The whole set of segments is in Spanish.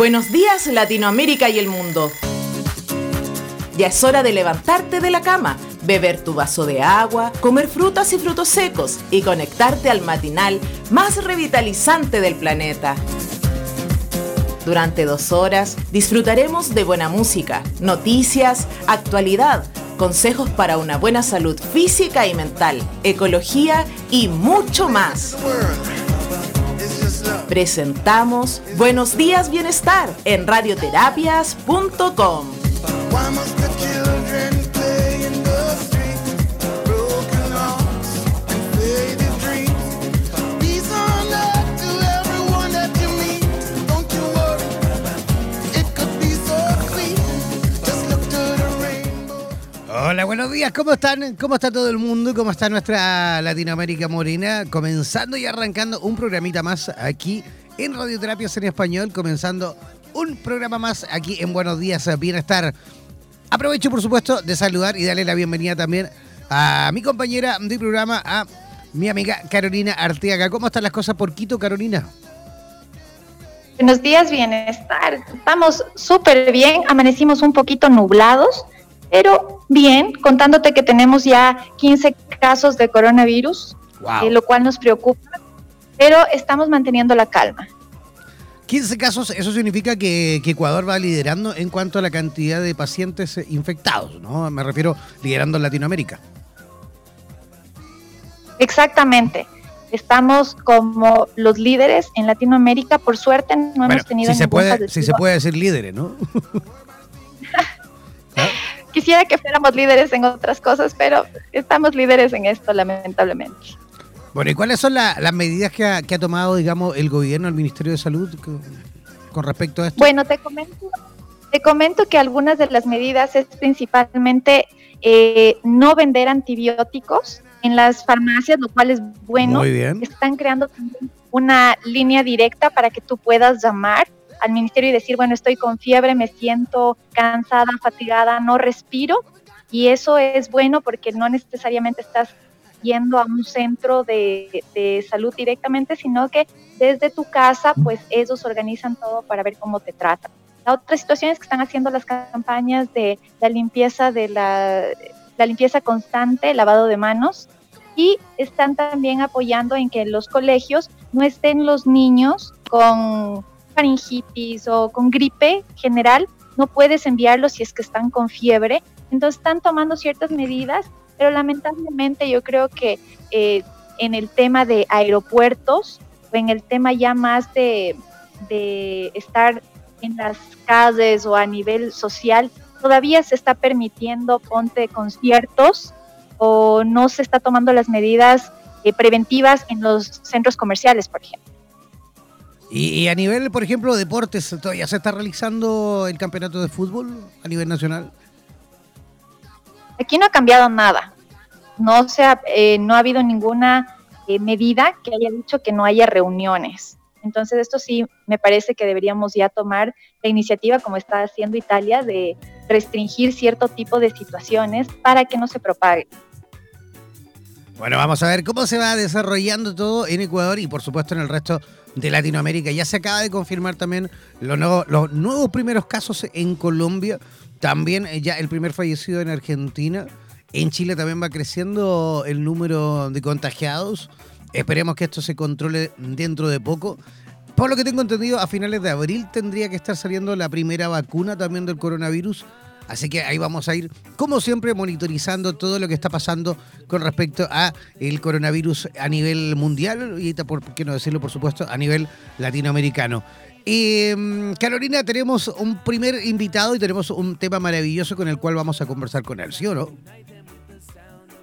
Buenos días Latinoamérica y el mundo. Ya es hora de levantarte de la cama, beber tu vaso de agua, comer frutas y frutos secos y conectarte al matinal más revitalizante del planeta. Durante dos horas disfrutaremos de buena música, noticias, actualidad, consejos para una buena salud física y mental, ecología y mucho más. Presentamos Buenos Días Bienestar en radioterapias.com. buenos días, ¿cómo están? ¿Cómo está todo el mundo? ¿Cómo está nuestra Latinoamérica Morena? Comenzando y arrancando un programita más aquí en Radioterapias en Español, comenzando un programa más aquí en Buenos Días Bienestar. Aprovecho, por supuesto, de saludar y darle la bienvenida también a mi compañera de programa, a mi amiga Carolina Arteaga. ¿Cómo están las cosas por Quito, Carolina? Buenos días, bienestar. Estamos súper bien, amanecimos un poquito nublados, pero bien, contándote que tenemos ya 15 casos de coronavirus eh, lo cual nos preocupa, pero estamos manteniendo la calma. 15 casos, eso significa que, Ecuador va liderando en cuanto a la cantidad de pacientes infectados, ¿no? Me refiero liderando en Latinoamérica. Exactamente. Estamos como los líderes en Latinoamérica. Por suerte no hemos tenido si se puede, Si se puede decir líderes, ¿no? Quisiera que fuéramos líderes en otras cosas, pero estamos líderes en esto, lamentablemente. Bueno, ¿y cuáles son las medidas que ha, tomado, digamos, el gobierno, el Ministerio de Salud con, respecto a esto? Bueno, te comento, te comento que algunas de las medidas es principalmente eh, no vender antibióticos en las farmacias, lo cual es bueno. Muy bien. Están creando una línea directa para que tú puedas llamar al ministerio y decir, bueno, estoy con fiebre, me siento cansada, fatigada, no respiro. Y eso es bueno porque no necesariamente estás yendo a un centro de, salud directamente, sino que desde tu casa, pues ellos organizan todo para ver cómo te tratan. La otra situación es que están haciendo las campañas de la limpieza de la, la limpieza constante, lavado de manos, y están también apoyando en que en los colegios no estén los niños con faringitis o con gripe general, no puedes enviarlos si es que están con fiebre. Entonces están tomando ciertas medidas pero lamentablemente yo creo que eh, en el tema de aeropuertos o en el tema ya más de, estar en las calles o a nivel social, todavía se está permitiendo ponte conciertos o no se está tomando las medidas eh, preventivas en los centros comerciales, por ejemplo. Y, y, a nivel, por ejemplo, deportes, ¿todavía se está realizando el campeonato de fútbol a nivel nacional? Aquí no ha cambiado nada. No, se ha, eh, no ha habido ninguna eh, medida que haya dicho que no haya reuniones. Entonces, esto sí me parece que deberíamos ya tomar la iniciativa, como está haciendo Italia, de restringir cierto tipo de situaciones para que no se propague. Bueno, vamos a ver cómo se va desarrollando todo en Ecuador y por supuesto en el resto de Latinoamérica. Ya se acaba de confirmar también los nuevos, los nuevos primeros casos en Colombia. También eh, ya el primer fallecido en Argentina. En Chile también va creciendo el número de contagiados. Esperemos que esto se controle dentro de poco. Por lo que tengo entendido, a finales de abril tendría que estar saliendo la primera vacuna también del coronavirus. Así que ahí vamos a ir, como siempre, monitorizando todo lo que está pasando con respecto a el coronavirus a nivel mundial y, por qué no decirlo, por supuesto, a nivel latinoamericano. Mm, Carolina, tenemos un primer invitado y tenemos un tema maravilloso con el cual vamos a conversar con él, ¿sí o no?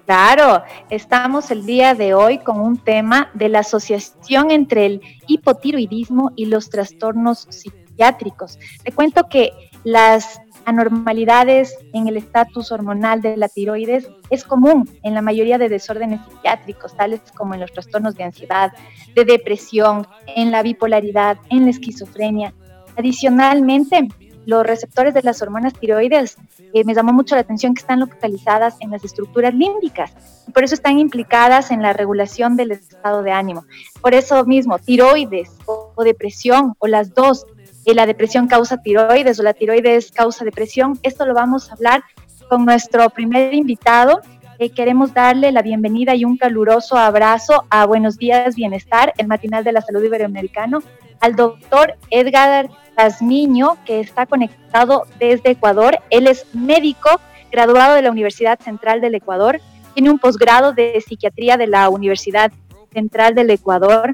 Claro, estamos el día de hoy con un tema de la asociación entre el hipotiroidismo y los trastornos psiquiátricos. Te cuento que las anormalidades en el estatus hormonal de la tiroides es común en la mayoría de desórdenes psiquiátricos, tales como en los trastornos de ansiedad, de depresión, en la bipolaridad, en la esquizofrenia. Adicionalmente, los receptores de las hormonas tiroides, eh, me llamó mucho la atención que están localizadas en las estructuras límbicas y por eso están implicadas en la regulación del estado de ánimo. Por eso mismo, tiroides o depresión o las dos la depresión causa tiroides o la tiroides causa depresión. Esto lo vamos a hablar con nuestro primer invitado. Eh, queremos darle la bienvenida y un caluroso abrazo a Buenos Días Bienestar, el matinal de la salud iberoamericano, al doctor Edgar Pazmiño, que está conectado desde Ecuador. Él es médico, graduado de la Universidad Central del Ecuador, tiene un posgrado de psiquiatría de la Universidad Central del Ecuador,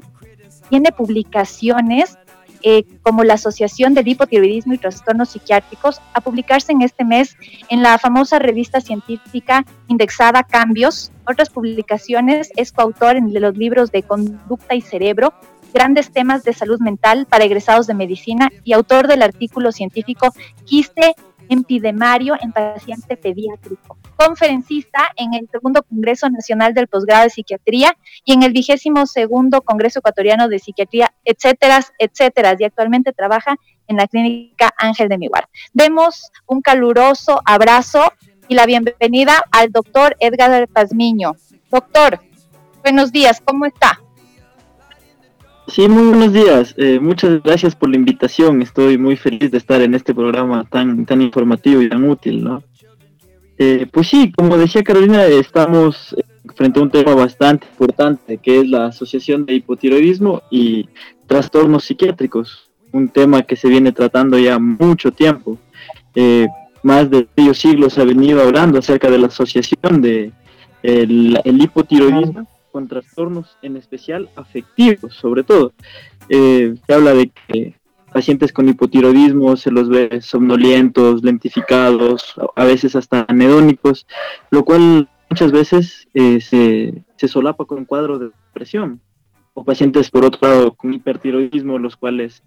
tiene publicaciones eh, como la Asociación de Hipotiroidismo y Trastornos Psiquiátricos, a publicarse en este mes en la famosa revista científica indexada Cambios. Otras publicaciones es coautor en los libros de Conducta y Cerebro, grandes temas de salud mental para egresados de medicina y autor del artículo científico Quiste empidemario en paciente pediátrico, conferencista en el segundo Congreso Nacional del Posgrado de Psiquiatría y en el vigésimo segundo Congreso Ecuatoriano de Psiquiatría, etcétera, etcétera, y actualmente trabaja en la clínica Ángel de Miguel. Demos un caluroso abrazo y la bienvenida al doctor Edgar Pazmiño. Doctor, buenos días, ¿cómo está? Sí, muy buenos días. Eh, muchas gracias por la invitación. Estoy muy feliz de estar en este programa tan, tan informativo y tan útil, ¿no? Eh, pues sí, como decía Carolina, estamos frente a un tema bastante importante, que es la asociación de hipotiroidismo y trastornos psiquiátricos, un tema que se viene tratando ya mucho tiempo. Eh, más de medio siglo se ha venido hablando acerca de la asociación de el, hipotiroidismo con trastornos en especial afectivos, sobre todo. Eh, se habla de que pacientes con hipotiroidismo se los ve somnolientos, lentificados, a veces hasta anedónicos, lo cual muchas veces eh, se, solapa con un cuadro de depresión. O pacientes, por otro lado, con hipertiroidismo, los cuales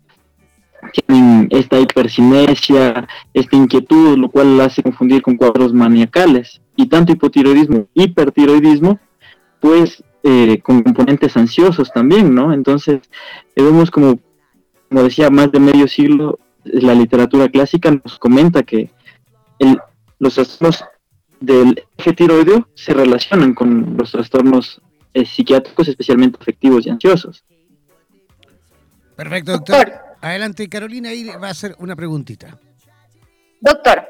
tienen esta hipercinesia, esta inquietud, lo cual hace confundir con cuadros maniacales. Y tanto hipotiroidismo, hipertiroidismo, pues eh, con componentes ansiosos también, ¿no? Entonces, eh, vemos como, como decía, más de medio siglo, la literatura clásica nos comenta que el, los trastornos del eje tiroideo se relacionan con los trastornos eh, psiquiátricos, especialmente afectivos y ansiosos. Perfecto, doctor. Adelante, Carolina, ahí va a hacer una preguntita. Doctor,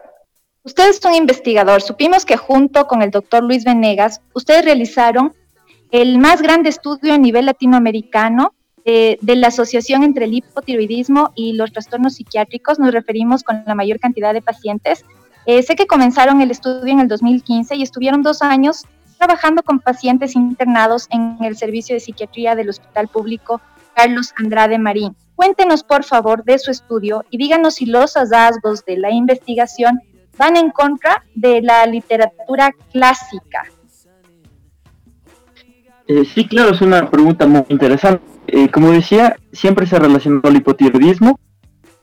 usted es un investigador. Supimos que junto con el doctor Luis Venegas, ustedes realizaron el más grande estudio a nivel latinoamericano eh, de la asociación entre el hipotiroidismo y los trastornos psiquiátricos. Nos referimos con la mayor cantidad de pacientes. Eh, sé que comenzaron el estudio en el 2015 y estuvieron dos años trabajando con pacientes internados en el servicio de psiquiatría del Hospital Público Carlos Andrade Marín. Cuéntenos, por favor, de su estudio y díganos si los hallazgos de la investigación van en contra de la literatura clásica. Eh, sí, claro, es una pregunta muy interesante. Eh, como decía, siempre se relacionó el hipotiroidismo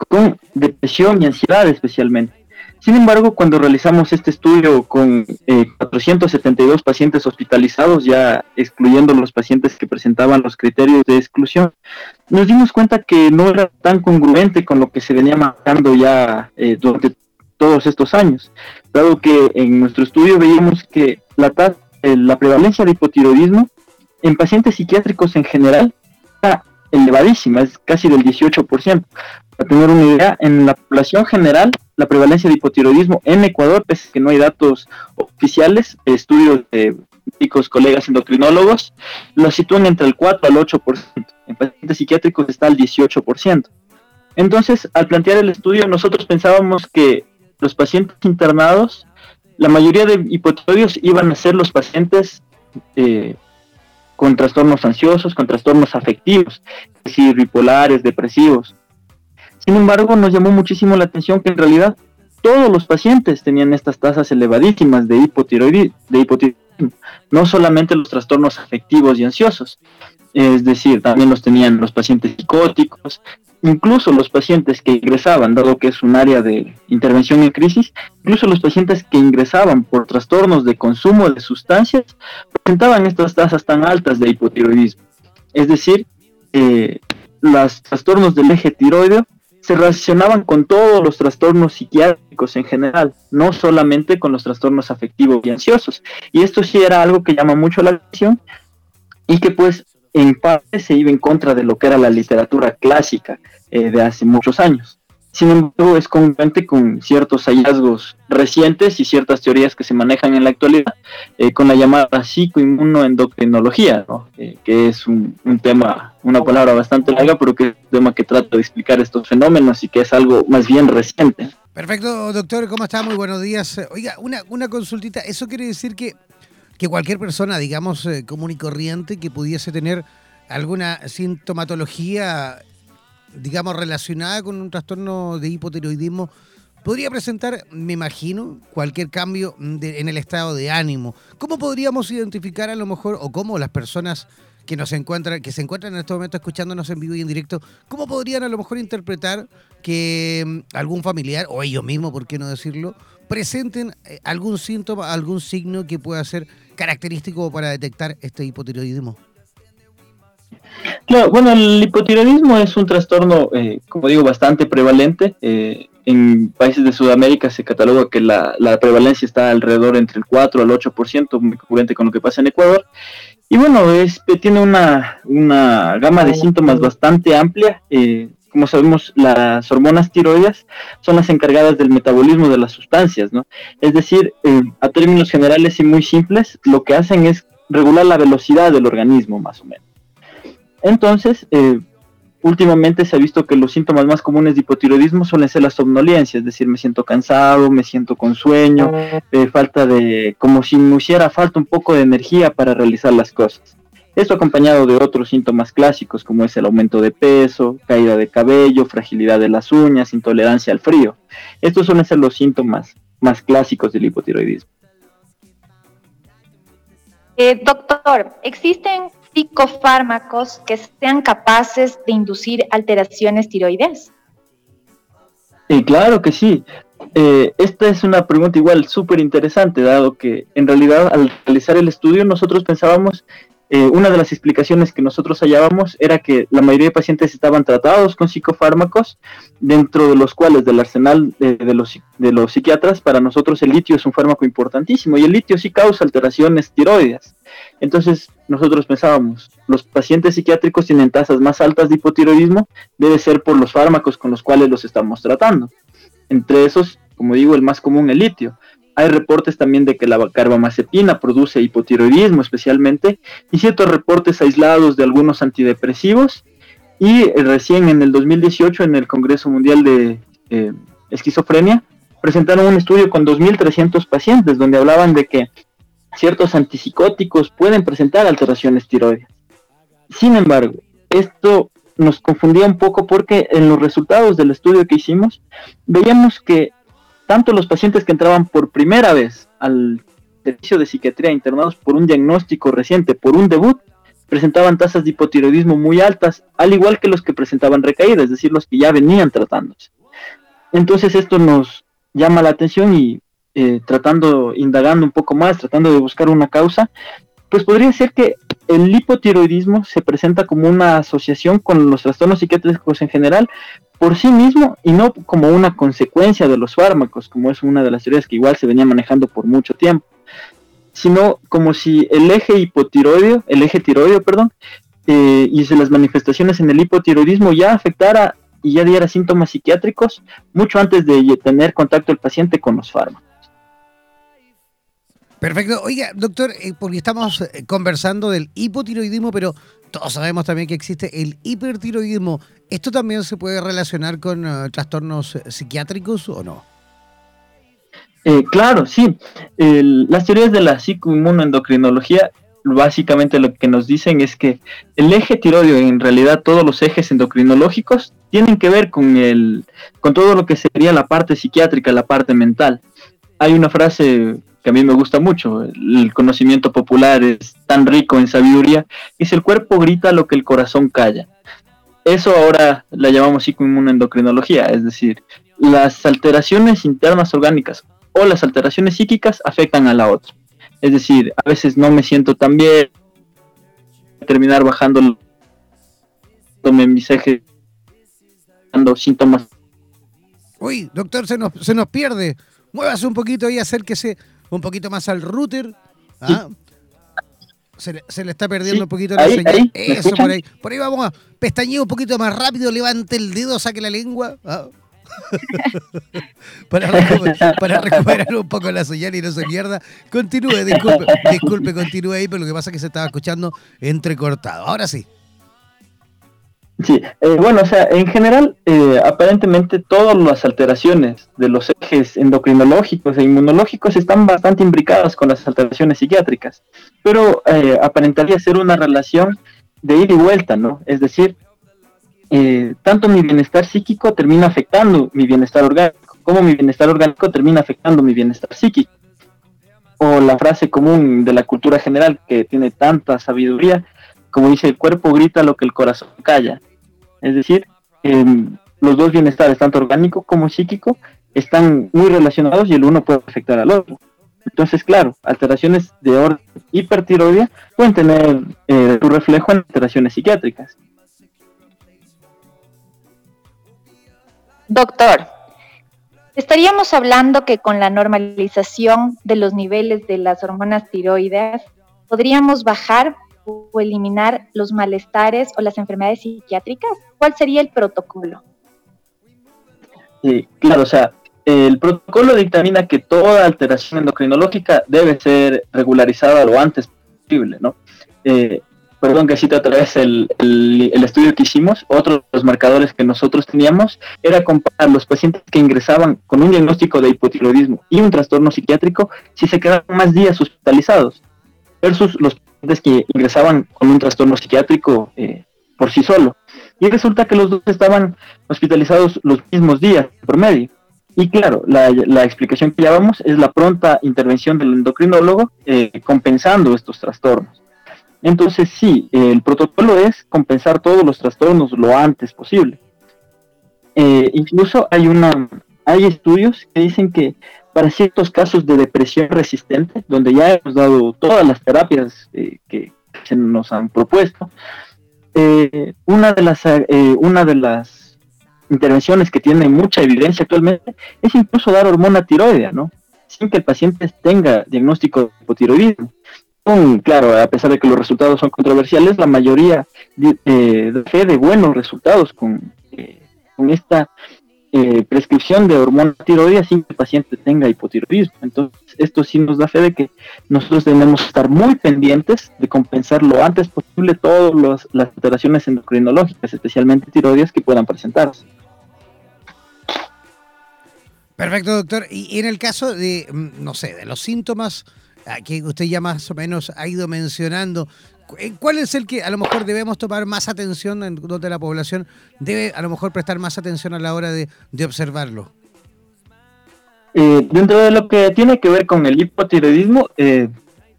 con depresión y ansiedad especialmente. Sin embargo, cuando realizamos este estudio con 472 eh, pacientes hospitalizados, ya excluyendo los pacientes que presentaban los criterios de exclusión, nos dimos cuenta que no era tan congruente con lo que se venía marcando ya eh, durante todos estos años, dado que en nuestro estudio veíamos que la, eh, la prevalencia de hipotiroidismo en pacientes psiquiátricos en general está elevadísima, es casi del 18%. Para tener una idea, en la población general la prevalencia de hipotiroidismo en Ecuador, pese a que no hay datos oficiales, estudios de médicos, colegas endocrinólogos, lo sitúan entre el 4 al 8%. En pacientes psiquiátricos está al 18%. Entonces, al plantear el estudio, nosotros pensábamos que los pacientes internados, la mayoría de hipotiroidios iban a ser los pacientes eh, con trastornos ansiosos, con trastornos afectivos, es decir, bipolares, depresivos. Sin embargo, nos llamó muchísimo la atención que en realidad todos los pacientes tenían estas tasas elevadísimas de hipotiroidismo, no solamente los trastornos afectivos y ansiosos, es decir, también los tenían los pacientes psicóticos, incluso los pacientes que ingresaban, dado que es un área de intervención en crisis, incluso los pacientes que ingresaban por trastornos de consumo de sustancias presentaban estas tasas tan altas de hipotiroidismo. Es decir, eh, los trastornos del eje tiroideo se relacionaban con todos los trastornos psiquiátricos en general, no solamente con los trastornos afectivos y ansiosos. Y esto sí era algo que llama mucho la atención y que pues en parte se iba en contra de lo que era la literatura clásica eh, de hace muchos años. Sin embargo, es congruente con ciertos hallazgos recientes y ciertas teorías que se manejan en la actualidad, eh, con la llamada psicoinmunoendocrinología, ¿no? Eh, que es un, tema, una palabra bastante larga, pero que es un tema que trata de explicar estos fenómenos y que es algo más bien reciente. Perfecto, doctor, ¿cómo está? Muy buenos días. Oiga, una, una consultita, ¿eso quiere decir que, que cualquier persona, digamos, eh, común y corriente, que pudiese tener alguna sintomatología digamos, relacionada con un trastorno de hipotiroidismo, podría presentar, me imagino, cualquier cambio en el estado de ánimo. ¿Cómo podríamos identificar a lo mejor, o cómo las personas que nos encuentran, que se encuentran en este momento escuchándonos en vivo y en directo, cómo podrían a lo mejor interpretar que mm, algún familiar, o ellos mismos, por qué no decirlo, presenten eh, algún síntoma, algún signo que pueda ser característico para detectar este hipotiroidismo? Claro, bueno, el hipotiroidismo es un trastorno, eh, como digo, bastante prevalente. Eh, en países de Sudamérica se cataloga que la, prevalencia está alrededor entre el 4 al 8%, muy concurrente con lo que pasa en Ecuador. Y bueno, es, tiene una, una gama de síntomas bastante amplia. Eh, como sabemos, las hormonas tiroides son las encargadas del metabolismo de las sustancias, ¿no? Es decir, a términos generales y muy simples, lo que hacen es regular la velocidad del organismo, más o menos. Entonces, eh, últimamente se ha visto que los síntomas más comunes de hipotiroidismo suelen ser la somnolencia, es decir, me siento cansado, me siento con sueño, eh, falta de, como si me hiciera falta un poco de energía para realizar las cosas. Esto acompañado de otros síntomas clásicos como es el aumento de peso, caída de cabello, fragilidad de las uñas, intolerancia al frío. Estos suelen ser los síntomas más clásicos del hipotiroidismo. Eh, doctor, ¿existen psicofármacos que sean capaces de inducir alteraciones tiroides? Y claro que sí. Eh, esta es una pregunta igual súper interesante, dado que en realidad al realizar el estudio nosotros pensábamos eh, una de las explicaciones que nosotros hallábamos era que la mayoría de pacientes estaban tratados con psicofármacos, dentro de los cuales del arsenal de, los, psiquiatras, para nosotros el litio es un fármaco importantísimo y el litio sí causa alteraciones tiroides. Entonces nosotros pensábamos, los pacientes psiquiátricos tienen tasas más altas de hipotiroidismo, debe ser por los fármacos con los cuales los estamos tratando. Entre esos, como digo, el más común el litio. Hay reportes también de que la carbamazepina produce hipotiroidismo especialmente y ciertos reportes aislados de algunos antidepresivos. Y recién en el 2018 en el Congreso Mundial de eh, Esquizofrenia presentaron un estudio con 2.300 pacientes donde hablaban de que ciertos antipsicóticos pueden presentar alteraciones tiroides. Sin embargo, esto nos confundía un poco porque en los resultados del estudio que hicimos veíamos que tanto los pacientes que entraban por primera vez al servicio de psiquiatría internados por un diagnóstico reciente, por un debut, presentaban tasas de hipotiroidismo muy altas, al igual que los que presentaban recaídas, es decir, los que ya venían tratándose. Entonces esto nos llama la atención y eh, tratando, indagando un poco más, tratando de buscar una causa, pues podría ser que el hipotiroidismo se presenta como una asociación con los trastornos psiquiátricos en general por sí mismo y no como una consecuencia de los fármacos, como es una de las teorías que igual se venía manejando por mucho tiempo, sino como si el eje hipotiroideo, el eje tiroideo, perdón, eh, y si las manifestaciones en el hipotiroidismo ya afectara y ya diera síntomas psiquiátricos mucho antes de tener contacto el paciente con los fármacos. Perfecto. Oiga, doctor, eh, porque estamos eh, conversando del hipotiroidismo, pero todos sabemos también que existe el hipertiroidismo. ¿Esto también se puede relacionar con eh, trastornos psiquiátricos o no? claro, sí. las teorías de la psicoinmunoendocrinología básicamente lo que nos dicen es que el eje tiroideo, en realidad todos los ejes endocrinológicos, tienen que ver con, el, con todo lo que sería la parte psiquiátrica, la parte mental. Hay una frase que a mí me gusta mucho. El conocimiento popular es tan rico en sabiduría, si el cuerpo grita lo que el corazón calla. Eso ahora la llamamos psicoinmunoendocrinología, es decir, las alteraciones internas orgánicas o las alteraciones psíquicas afectan a la otra. Es decir, a veces no me siento tan bien, terminar bajando mis ejes, dando síntomas. Uy, doctor, se nos, se nos pierde. Muévase un poquito y acérquese un poquito más al router. ¿ah? Se, le, está perdiendo un poquito la señal. Eso, por ahí. Por ahí vamos a pestañear un poquito más rápido, levante el dedo, saque la lengua. ¿ah? para, recuperar, un poco la señal y no se pierda. Continúe, disculpe, disculpe, continúe ahí, pero lo que pasa es que se estaba escuchando entrecortado. Ahora sí. Sí, eh, bueno, o sea, en general, eh, aparentemente todas las alteraciones de los ejes endocrinológicos e inmunológicos están bastante imbricadas con las alteraciones psiquiátricas, pero eh, aparentaría ser una relación de ida y vuelta, ¿no? Es decir, tanto mi bienestar psíquico termina afectando mi bienestar orgánico, como mi bienestar orgánico termina afectando mi bienestar psíquico. O la frase común de la cultura general que tiene tanta sabiduría, como dice, el cuerpo grita lo que el corazón calla. Es decir, em, los dos bienestares, tanto orgánico como psíquico, están muy relacionados y el uno puede afectar al otro. Entonces, claro, alteraciones de orden hipertiroidea pueden tener eh, su reflejo en alteraciones psiquiátricas. Doctor, estaríamos hablando que con la normalización de los niveles de las hormonas tiroideas podríamos bajar o eliminar los malestares o las enfermedades psiquiátricas? ¿Cuál sería el protocolo? Sí, claro, o sea, el protocolo dictamina que toda alteración endocrinológica debe ser regularizada lo antes posible, ¿no? Eh, perdón que cito otra vez el, estudio que hicimos, otro de los marcadores que nosotros teníamos era comparar los pacientes que ingresaban con un diagnóstico de hipotiroidismo y un trastorno psiquiátrico si se quedaban más días hospitalizados versus los pacientes que ingresaban con un trastorno psiquiátrico eh, por sí solo. Y resulta que los dos estaban hospitalizados los mismos días por medio. Y claro, la, explicación que llevamos es la pronta intervención del endocrinólogo eh, compensando estos trastornos. Entonces sí, el protocolo es compensar todos los trastornos lo antes posible. Eh, incluso hay una, hay estudios que dicen que para ciertos casos de depresión resistente, donde ya hemos dado todas las terapias eh, que se nos han propuesto, eh, una de las una de las intervenciones que tiene mucha evidencia actualmente es incluso dar hormona tiroidea, ¿no? Sin que el paciente tenga diagnóstico de hipotiroidismo claro, a pesar de que los resultados son controversiales, la mayoría eh, de fe de buenos resultados con, eh, con esta eh, prescripción de hormona tiroidea sin que el paciente tenga hipotiroidismo. Entonces, esto sí nos da fe de que nosotros tenemos que estar muy pendientes de compensar lo antes posible todas las alteraciones endocrinológicas, especialmente tiroideas, que puedan presentarse. Perfecto, doctor. Y en el caso de, mm, no sé, de los síntomas que usted ya más o menos ha ido mencionando, ¿cuál es el que a lo mejor debemos tomar más atención en donde la población debe a lo mejor prestar más atención a la hora de, observarlo? Eh, dentro de lo que tiene que ver con el hipotiroidismo, eh,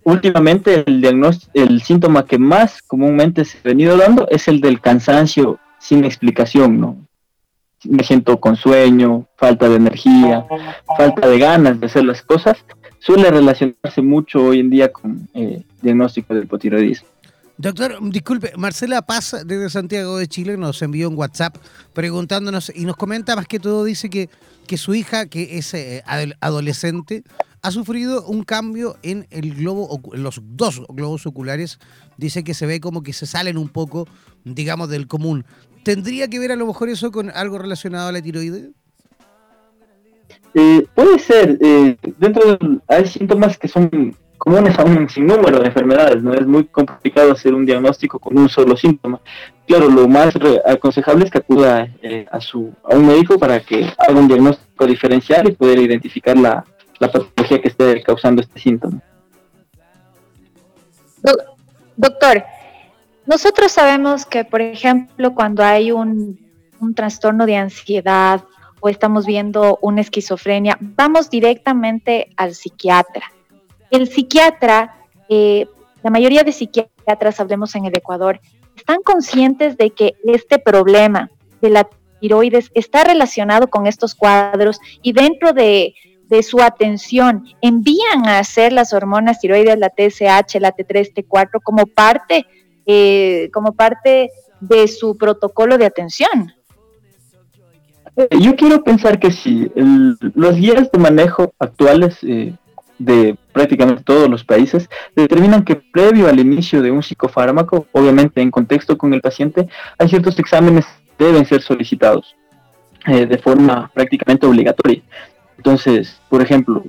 últimamente el diagnóstico, el síntoma que más comúnmente se ha venido dando es el del cansancio sin explicación, ¿no? Me siento con sueño, falta de energía, falta de ganas de hacer las cosas suele relacionarse mucho hoy en día con eh, diagnóstico del hipotiroidismo. Doctor, disculpe, Marcela Paz desde Santiago de Chile nos envió un WhatsApp preguntándonos y nos comenta más que todo, dice que, que su hija, que es eh, adolescente, ha sufrido un cambio en el globo, en los dos globos oculares. Dice que se ve como que se salen un poco, digamos, del común. ¿Tendría que ver a lo mejor eso con algo relacionado a la tiroides? Eh, puede ser, eh, dentro de, hay síntomas que son comunes a un sinnúmero de enfermedades, no es muy complicado hacer un diagnóstico con un solo síntoma. Claro, lo más aconsejable es que acuda eh, a, su, a un médico para que haga un diagnóstico diferencial y poder identificar la, la patología que esté causando este síntoma. Doctor, nosotros sabemos que, por ejemplo, cuando hay un, un trastorno de ansiedad o estamos viendo una esquizofrenia, vamos directamente al psiquiatra. El psiquiatra, eh, la mayoría de psiquiatras, hablemos en el Ecuador, están conscientes de que este problema de la tiroides está relacionado con estos cuadros y dentro de, su atención envían a hacer las hormonas tiroides, la TSH, la T3, T4, como parte, eh, como parte de su protocolo de atención. Eh, yo quiero pensar que sí. los guías de manejo actuales de prácticamente todos los países determinan que previo al inicio de un psicofármaco, obviamente en contexto con el paciente, hay ciertos exámenes que deben ser solicitados eh, de forma prácticamente obligatoria. Entonces, por ejemplo,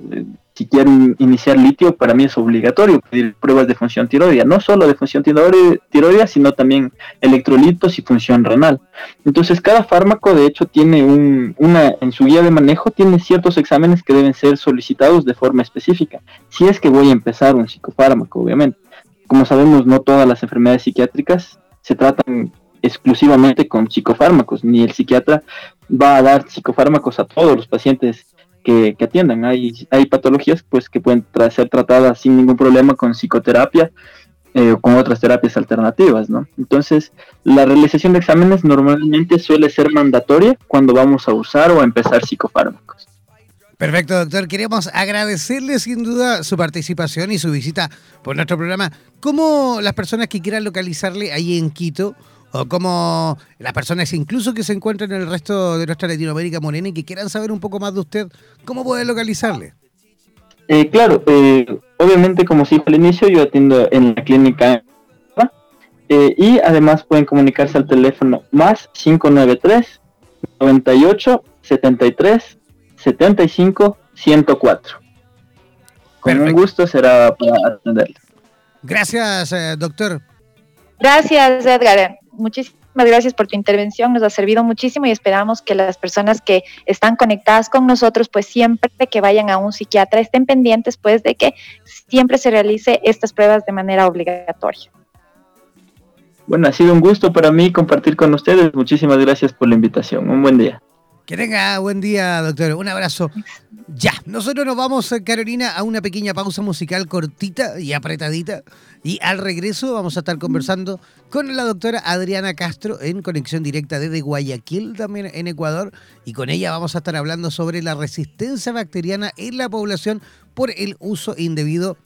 si quieren iniciar litio, para mí es obligatorio pedir pruebas de función tiroidea, no solo de función tiroidea, sino también electrolitos y función renal. Entonces, cada fármaco, de hecho, tiene un, una, en su guía de manejo, tiene ciertos exámenes que deben ser solicitados de forma específica, si es que voy a empezar un psicofármaco, obviamente. Como sabemos, no todas las enfermedades psiquiátricas se tratan exclusivamente con psicofármacos, ni el psiquiatra va a dar psicofármacos a todos los pacientes que, atiendan. Hay, hay patologías pues que pueden ser tratadas sin ningún problema con psicoterapia eh, o con otras terapias alternativas, ¿no? Entonces, la realización de exámenes normalmente suele ser mandatoria cuando vamos a usar o a empezar psicofármacos. Perfecto, doctor. Queremos agradecerle sin duda su participación y su visita por nuestro programa. ¿Cómo las personas que quieran localizarle ahí en Quito o como las personas incluso que se encuentran en el resto de nuestra Latinoamérica morena y que quieran saber un poco más de usted, ¿cómo puede localizarle? Eh, claro, eh, obviamente como se dijo al inicio, yo atiendo en la clínica eh, y además pueden comunicarse al teléfono más 593 98 73 75 104. Con un gusto será para atenderles. Gracias, eh, doctor. Gracias, Edgar. Muchísimas gracias por tu intervención. Nos ha servido muchísimo y esperamos que las personas que están conectadas con nosotros, pues siempre que vayan a un psiquiatra estén pendientes, pues, de que siempre se realice estas pruebas de manera obligatoria. Bueno, ha sido un gusto para mí compartir con ustedes. Muchísimas gracias por la invitación. Un buen día. Que tenga buen día, doctor. Un abrazo. Ya, nosotros nos vamos, Carolina, a una pequeña pausa musical cortita y apretadita. Y al regreso vamos a estar conversando con la doctora Adriana Castro en conexión directa desde Guayaquil, también en Ecuador. Y con ella vamos a estar hablando sobre la resistencia bacteriana en la población por el uso indebido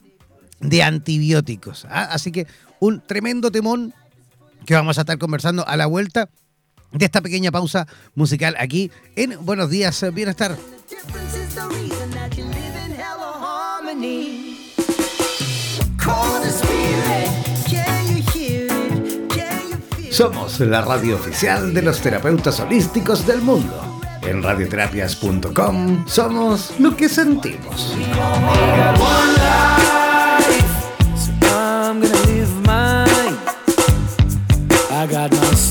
de antibióticos. ¿ah? Así que un tremendo temón que vamos a estar conversando a la vuelta de esta pequeña pausa musical aquí en Buenos Días Bienestar. Somos la radio oficial de los terapeutas holísticos del mundo. En radioterapias.com somos lo que sentimos.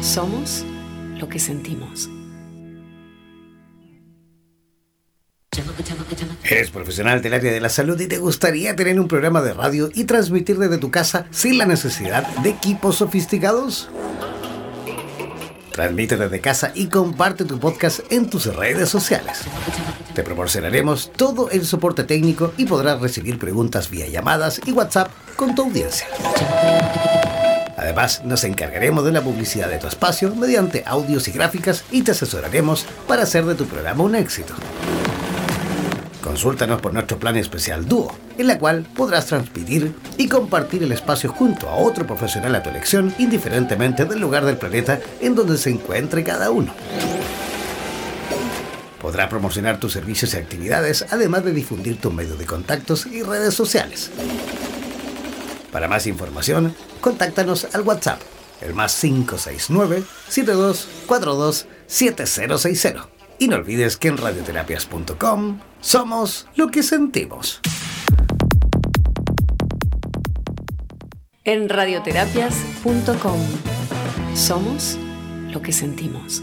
somos lo que sentimos. Eres profesional del área de la salud y te gustaría tener un programa de radio y transmitir desde tu casa sin la necesidad de equipos sofisticados? Transmite desde casa y comparte tu podcast en tus redes sociales. Te proporcionaremos todo el soporte técnico y podrás recibir preguntas vía llamadas y WhatsApp con tu audiencia. Además, nos encargaremos de la publicidad de tu espacio mediante audios y gráficas y te asesoraremos para hacer de tu programa un éxito. Consúltanos por nuestro plan especial Dúo, en la cual podrás transmitir y compartir el espacio junto a otro profesional a tu elección, indiferentemente del lugar del planeta en donde se encuentre cada uno. Podrá promocionar tus servicios y actividades, además de difundir tu medio de contactos y redes sociales. Para más información, contáctanos al WhatsApp, el más 569-7242-7060. Y no olvides que en radioterapias.com somos lo que sentimos. En radioterapias.com somos lo que sentimos.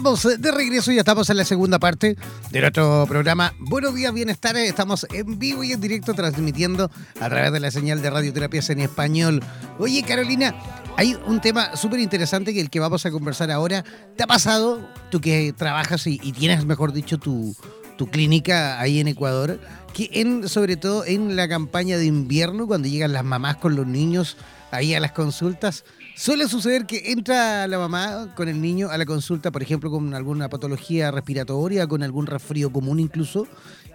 Estamos de regreso y estamos en la segunda parte de nuestro programa Buenos Días Bienestar. Estamos en vivo y en directo transmitiendo a través de la señal de radioterapias en español. Oye, Carolina, hay un tema súper interesante que el que vamos a conversar ahora. ¿Te ha pasado, tú que trabajas y, tienes, mejor dicho, tu, tu clínica ahí en Ecuador, que en, sobre todo en la campaña de invierno, cuando llegan las mamás con los niños ahí a las consultas, Suele suceder que entra la mamá con el niño a la consulta, por ejemplo, con alguna patología respiratoria, con algún resfrío común incluso,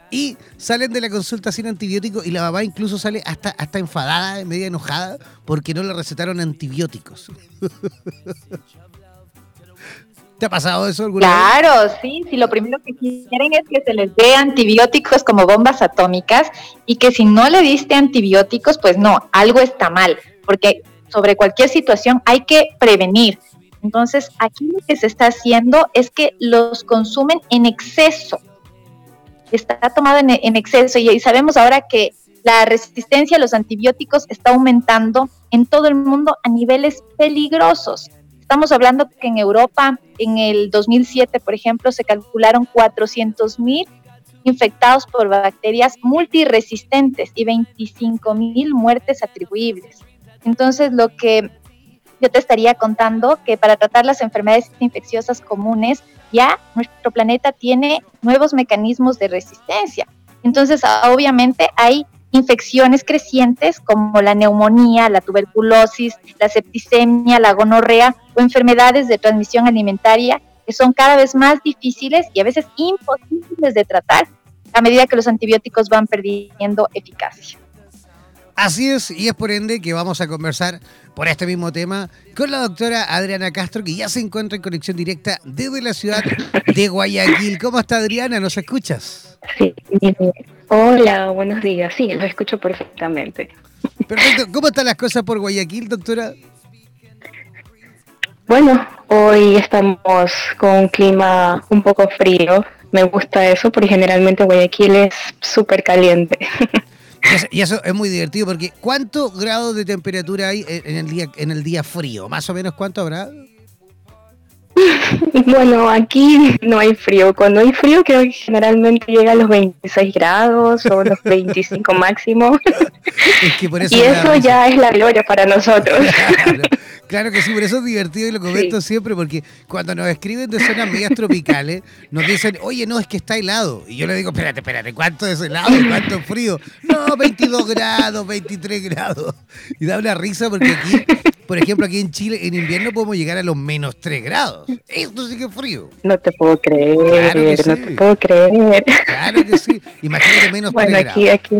y salen de la consulta sin antibióticos y la mamá incluso sale hasta, hasta enfadada, media enojada, porque no le recetaron antibióticos. ¿Te ha pasado eso alguna claro, sí, sí, lo primero que quieren es que se les dé antibióticos como bombas atómicas y que si no le diste antibióticos, pues no, algo está mal, porque sobre cualquier situación hay que prevenir. Entonces, aquí lo que se está haciendo es que los consumen en exceso. Está tomado en, exceso y, sabemos ahora que la resistencia a los antibióticos está aumentando en todo el mundo a niveles peligrosos. Estamos hablando que en Europa, en el 2007, por ejemplo, se calcularon 400 mil infectados por bacterias multiresistentes y 25 mil muertes atribuibles. Entonces, lo que yo te estaría contando, que para tratar las enfermedades infecciosas comunes, ya nuestro planeta tiene nuevos mecanismos de resistencia. Entonces, obviamente hay infecciones crecientes como la neumonía, la tuberculosis, la septicemia, la gonorrea o enfermedades de transmisión alimentaria que son cada vez más difíciles y a veces imposibles de tratar a medida que los antibióticos van perdiendo eficacia. Así es, y es por ende que vamos a conversar por este mismo tema con la doctora Adriana Castro, que ya se encuentra en conexión directa desde la ciudad de Guayaquil. ¿Cómo está Adriana? ¿Nos escuchas? Sí, hola, buenos días. Sí, lo escucho perfectamente. Perfecto. ¿Cómo están las cosas por Guayaquil, doctora? Bueno, hoy estamos con un clima un poco frío. Me gusta eso porque generalmente Guayaquil es súper caliente. Y eso, es muy divertido porque ¿cuántos grados de temperatura hay en el día en el día frío? Más o menos cuánto habrá? Bueno, aquí no hay frío. Cuando hay frío, creo que generalmente llega a los 26 grados o los 25 máximo. y eso ya es la gloria para nosotros. Claro, que sí, por eso es divertido y lo comento siempre, porque cuando nos escriben de zonas medias tropicales, nos dicen, oye, no, es que está helado. Y yo le digo, espérate, espérate, ¿cuánto es helado? ¿Cuánto es frío? No, 22 grados, 23 grados. Y da una risa porque aquí por ejemplo, aquí en Chile, en invierno podemos llegar a los menos 3 grados. Esto sí que es frío. No te puedo creer, no te puedo creer. Claro que sí. Imagínate menos 3 grados. Aquí, aquí,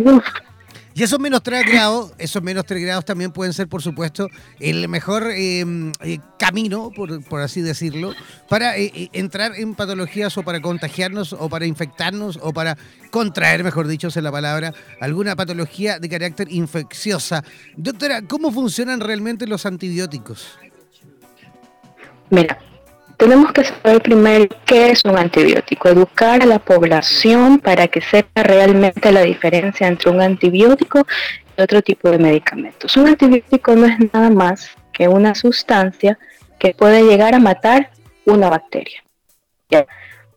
y esos menos 3 grados, esos menos 3 grados también pueden ser, por supuesto, el mejor em, eh, camino, por, así decirlo, para eh, eh, entrar en patologías o para contagiarnos o para infectarnos o para contraer, mejor dicho, es la palabra, alguna patología de carácter infecciosa. Doctora, ¿cómo funcionan realmente los antibióticos? Mira, tenemos que saber primero qué es un antibiótico, educar a la población para que sepa realmente la diferencia entre un antibiótico y otro tipo de medicamentos. Un antibiótico no es nada más que una sustancia que puede llegar a matar una bacteria.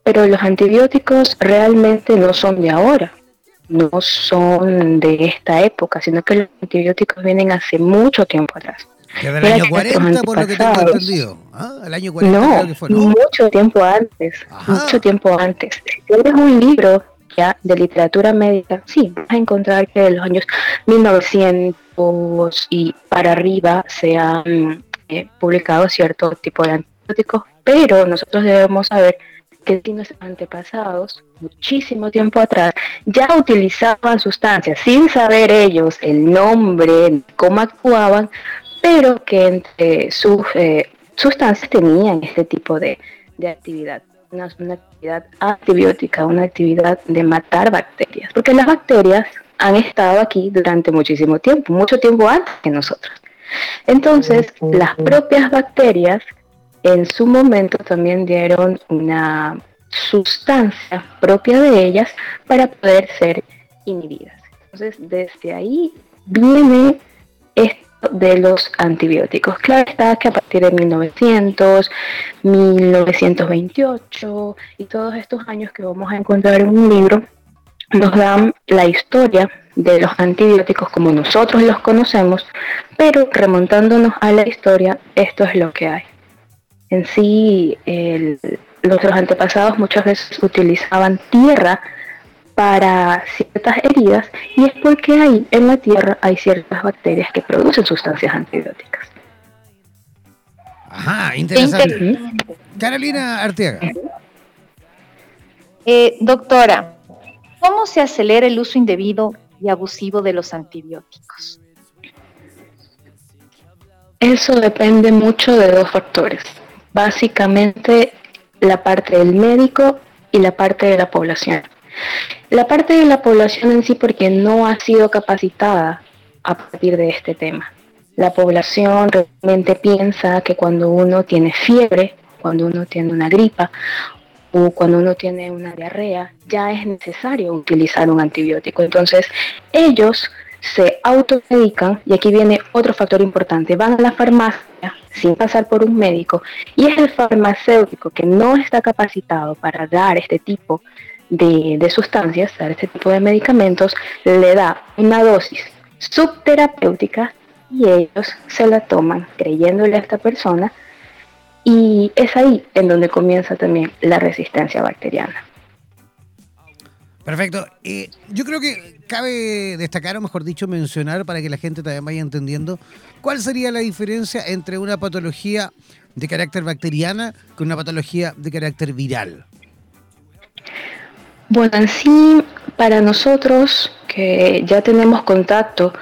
Pero los antibióticos realmente no son de ahora, no son de esta época, sino que los antibióticos vienen hace mucho tiempo atrás. Que del año 40, por lo que tengo entendido. ¿Ah? El año 40 no, creo que fue, ¿no? mucho tiempo antes. Mucho tiempo antes. Si un libro de literatura médica, sí, vas a encontrar que en los años 1900 y para arriba se han eh, publicado cierto tipo de antibióticos, pero nosotros debemos saber que nuestros antepasados, muchísimo tiempo atrás, ya utilizaban sustancias sin saber ellos el nombre, cómo actuaban, pero que entre sus eh, sustancias tenían este tipo de, actividad. Una, actividad antibiótica, una actividad de matar bacterias, porque las bacterias han estado aquí durante muchísimo tiempo, mucho tiempo antes que nosotros. Entonces, las propias bacterias en su momento también dieron una sustancia propia de ellas para poder ser inhibidas. Entonces, desde ahí viene esto de los antibióticos. Claro está que a partir de 1900, 1928 y todos estos años que vamos a encontrar en un libro, nos dan la historia de los antibióticos como nosotros los conocemos, pero remontándonos a la historia, esto es lo que hay. En sí, nuestros antepasados muchas veces utilizaban tierra para ciertas heridas y es porque ahí en la tierra hay ciertas bacterias que producen sustancias antibióticas. Ajá, interesante. Carolina Arteaga. Eh, doctora, ¿cómo se acelera el uso indebido y abusivo de los antibióticos? Eso depende mucho de dos factores básicamente la parte del médico y la parte de la población. La parte de la población en sí porque no ha sido capacitada a partir de este tema. La población realmente piensa que cuando uno tiene fiebre, cuando uno tiene una gripa o cuando uno tiene una diarrea, ya es necesario utilizar un antibiótico. Entonces, ellos se automedican y aquí viene otro factor importante. Van a la farmacia sin pasar por un médico y es el farmacéutico que no está capacitado para dar este tipo de, sustancias, dar este tipo de medicamentos, le da una dosis subterapéutica y ellos se la toman creyéndole a esta persona y es ahí en donde comienza también la resistencia bacteriana. Perfecto. Eh, yo creo que cabe destacar, o mejor dicho, mencionar para que la gente también vaya entendiendo cuál sería la diferencia entre una patología de carácter bacteriana con una patología de carácter viral. Bueno, en sí, para nosotros que ya tenemos contacto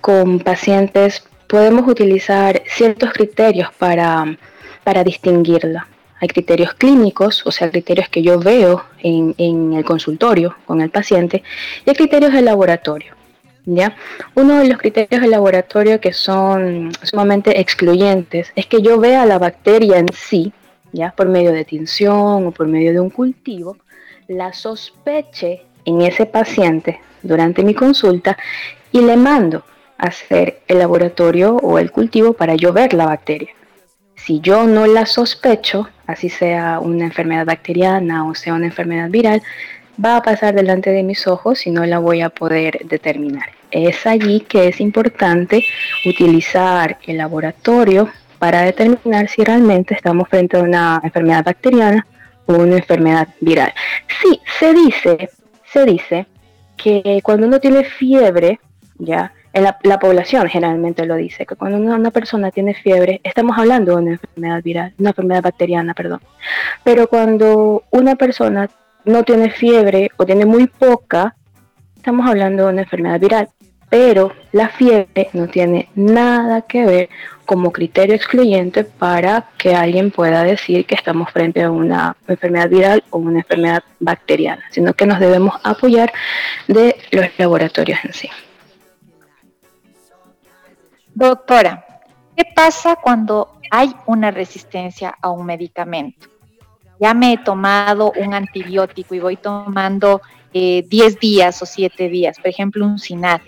con pacientes, podemos utilizar ciertos criterios para, para distinguirla hay criterios clínicos, o sea, criterios que yo veo en, el consultorio con el paciente, y hay criterios de laboratorio. ¿Ya? Uno de los criterios de laboratorio que son sumamente excluyentes es que yo vea la bacteria en sí, ya por medio de tinción o por medio de un cultivo, la sospeche en ese paciente durante mi consulta y le mando a hacer el laboratorio o el cultivo para yo ver la bacteria. Si yo no la sospecho, así sea una enfermedad bacteriana o sea una enfermedad viral, va a pasar delante de mis ojos y no la voy a poder determinar. Es allí que es importante utilizar el laboratorio para determinar si realmente estamos frente a una enfermedad bacteriana una enfermedad viral. Sí, se dice, se dice que cuando uno tiene fiebre, ya la, población generalmente lo dice, que cuando una, persona tiene fiebre, estamos hablando de una enfermedad viral, una enfermedad bacteriana, perdón. Pero cuando una persona no tiene fiebre o tiene muy poca, estamos hablando de una enfermedad viral. Pero la fiebre no tiene nada que ver como criterio excluyente para que alguien pueda decir que estamos frente a una enfermedad viral o una enfermedad bacteriana, sino que nos debemos apoyar de los laboratorios en sí. Doctora, ¿qué pasa cuando hay una resistencia a un medicamento? Ya me he tomado un antibiótico y voy tomando 10 eh, días o 7 días, por ejemplo, un SINAD,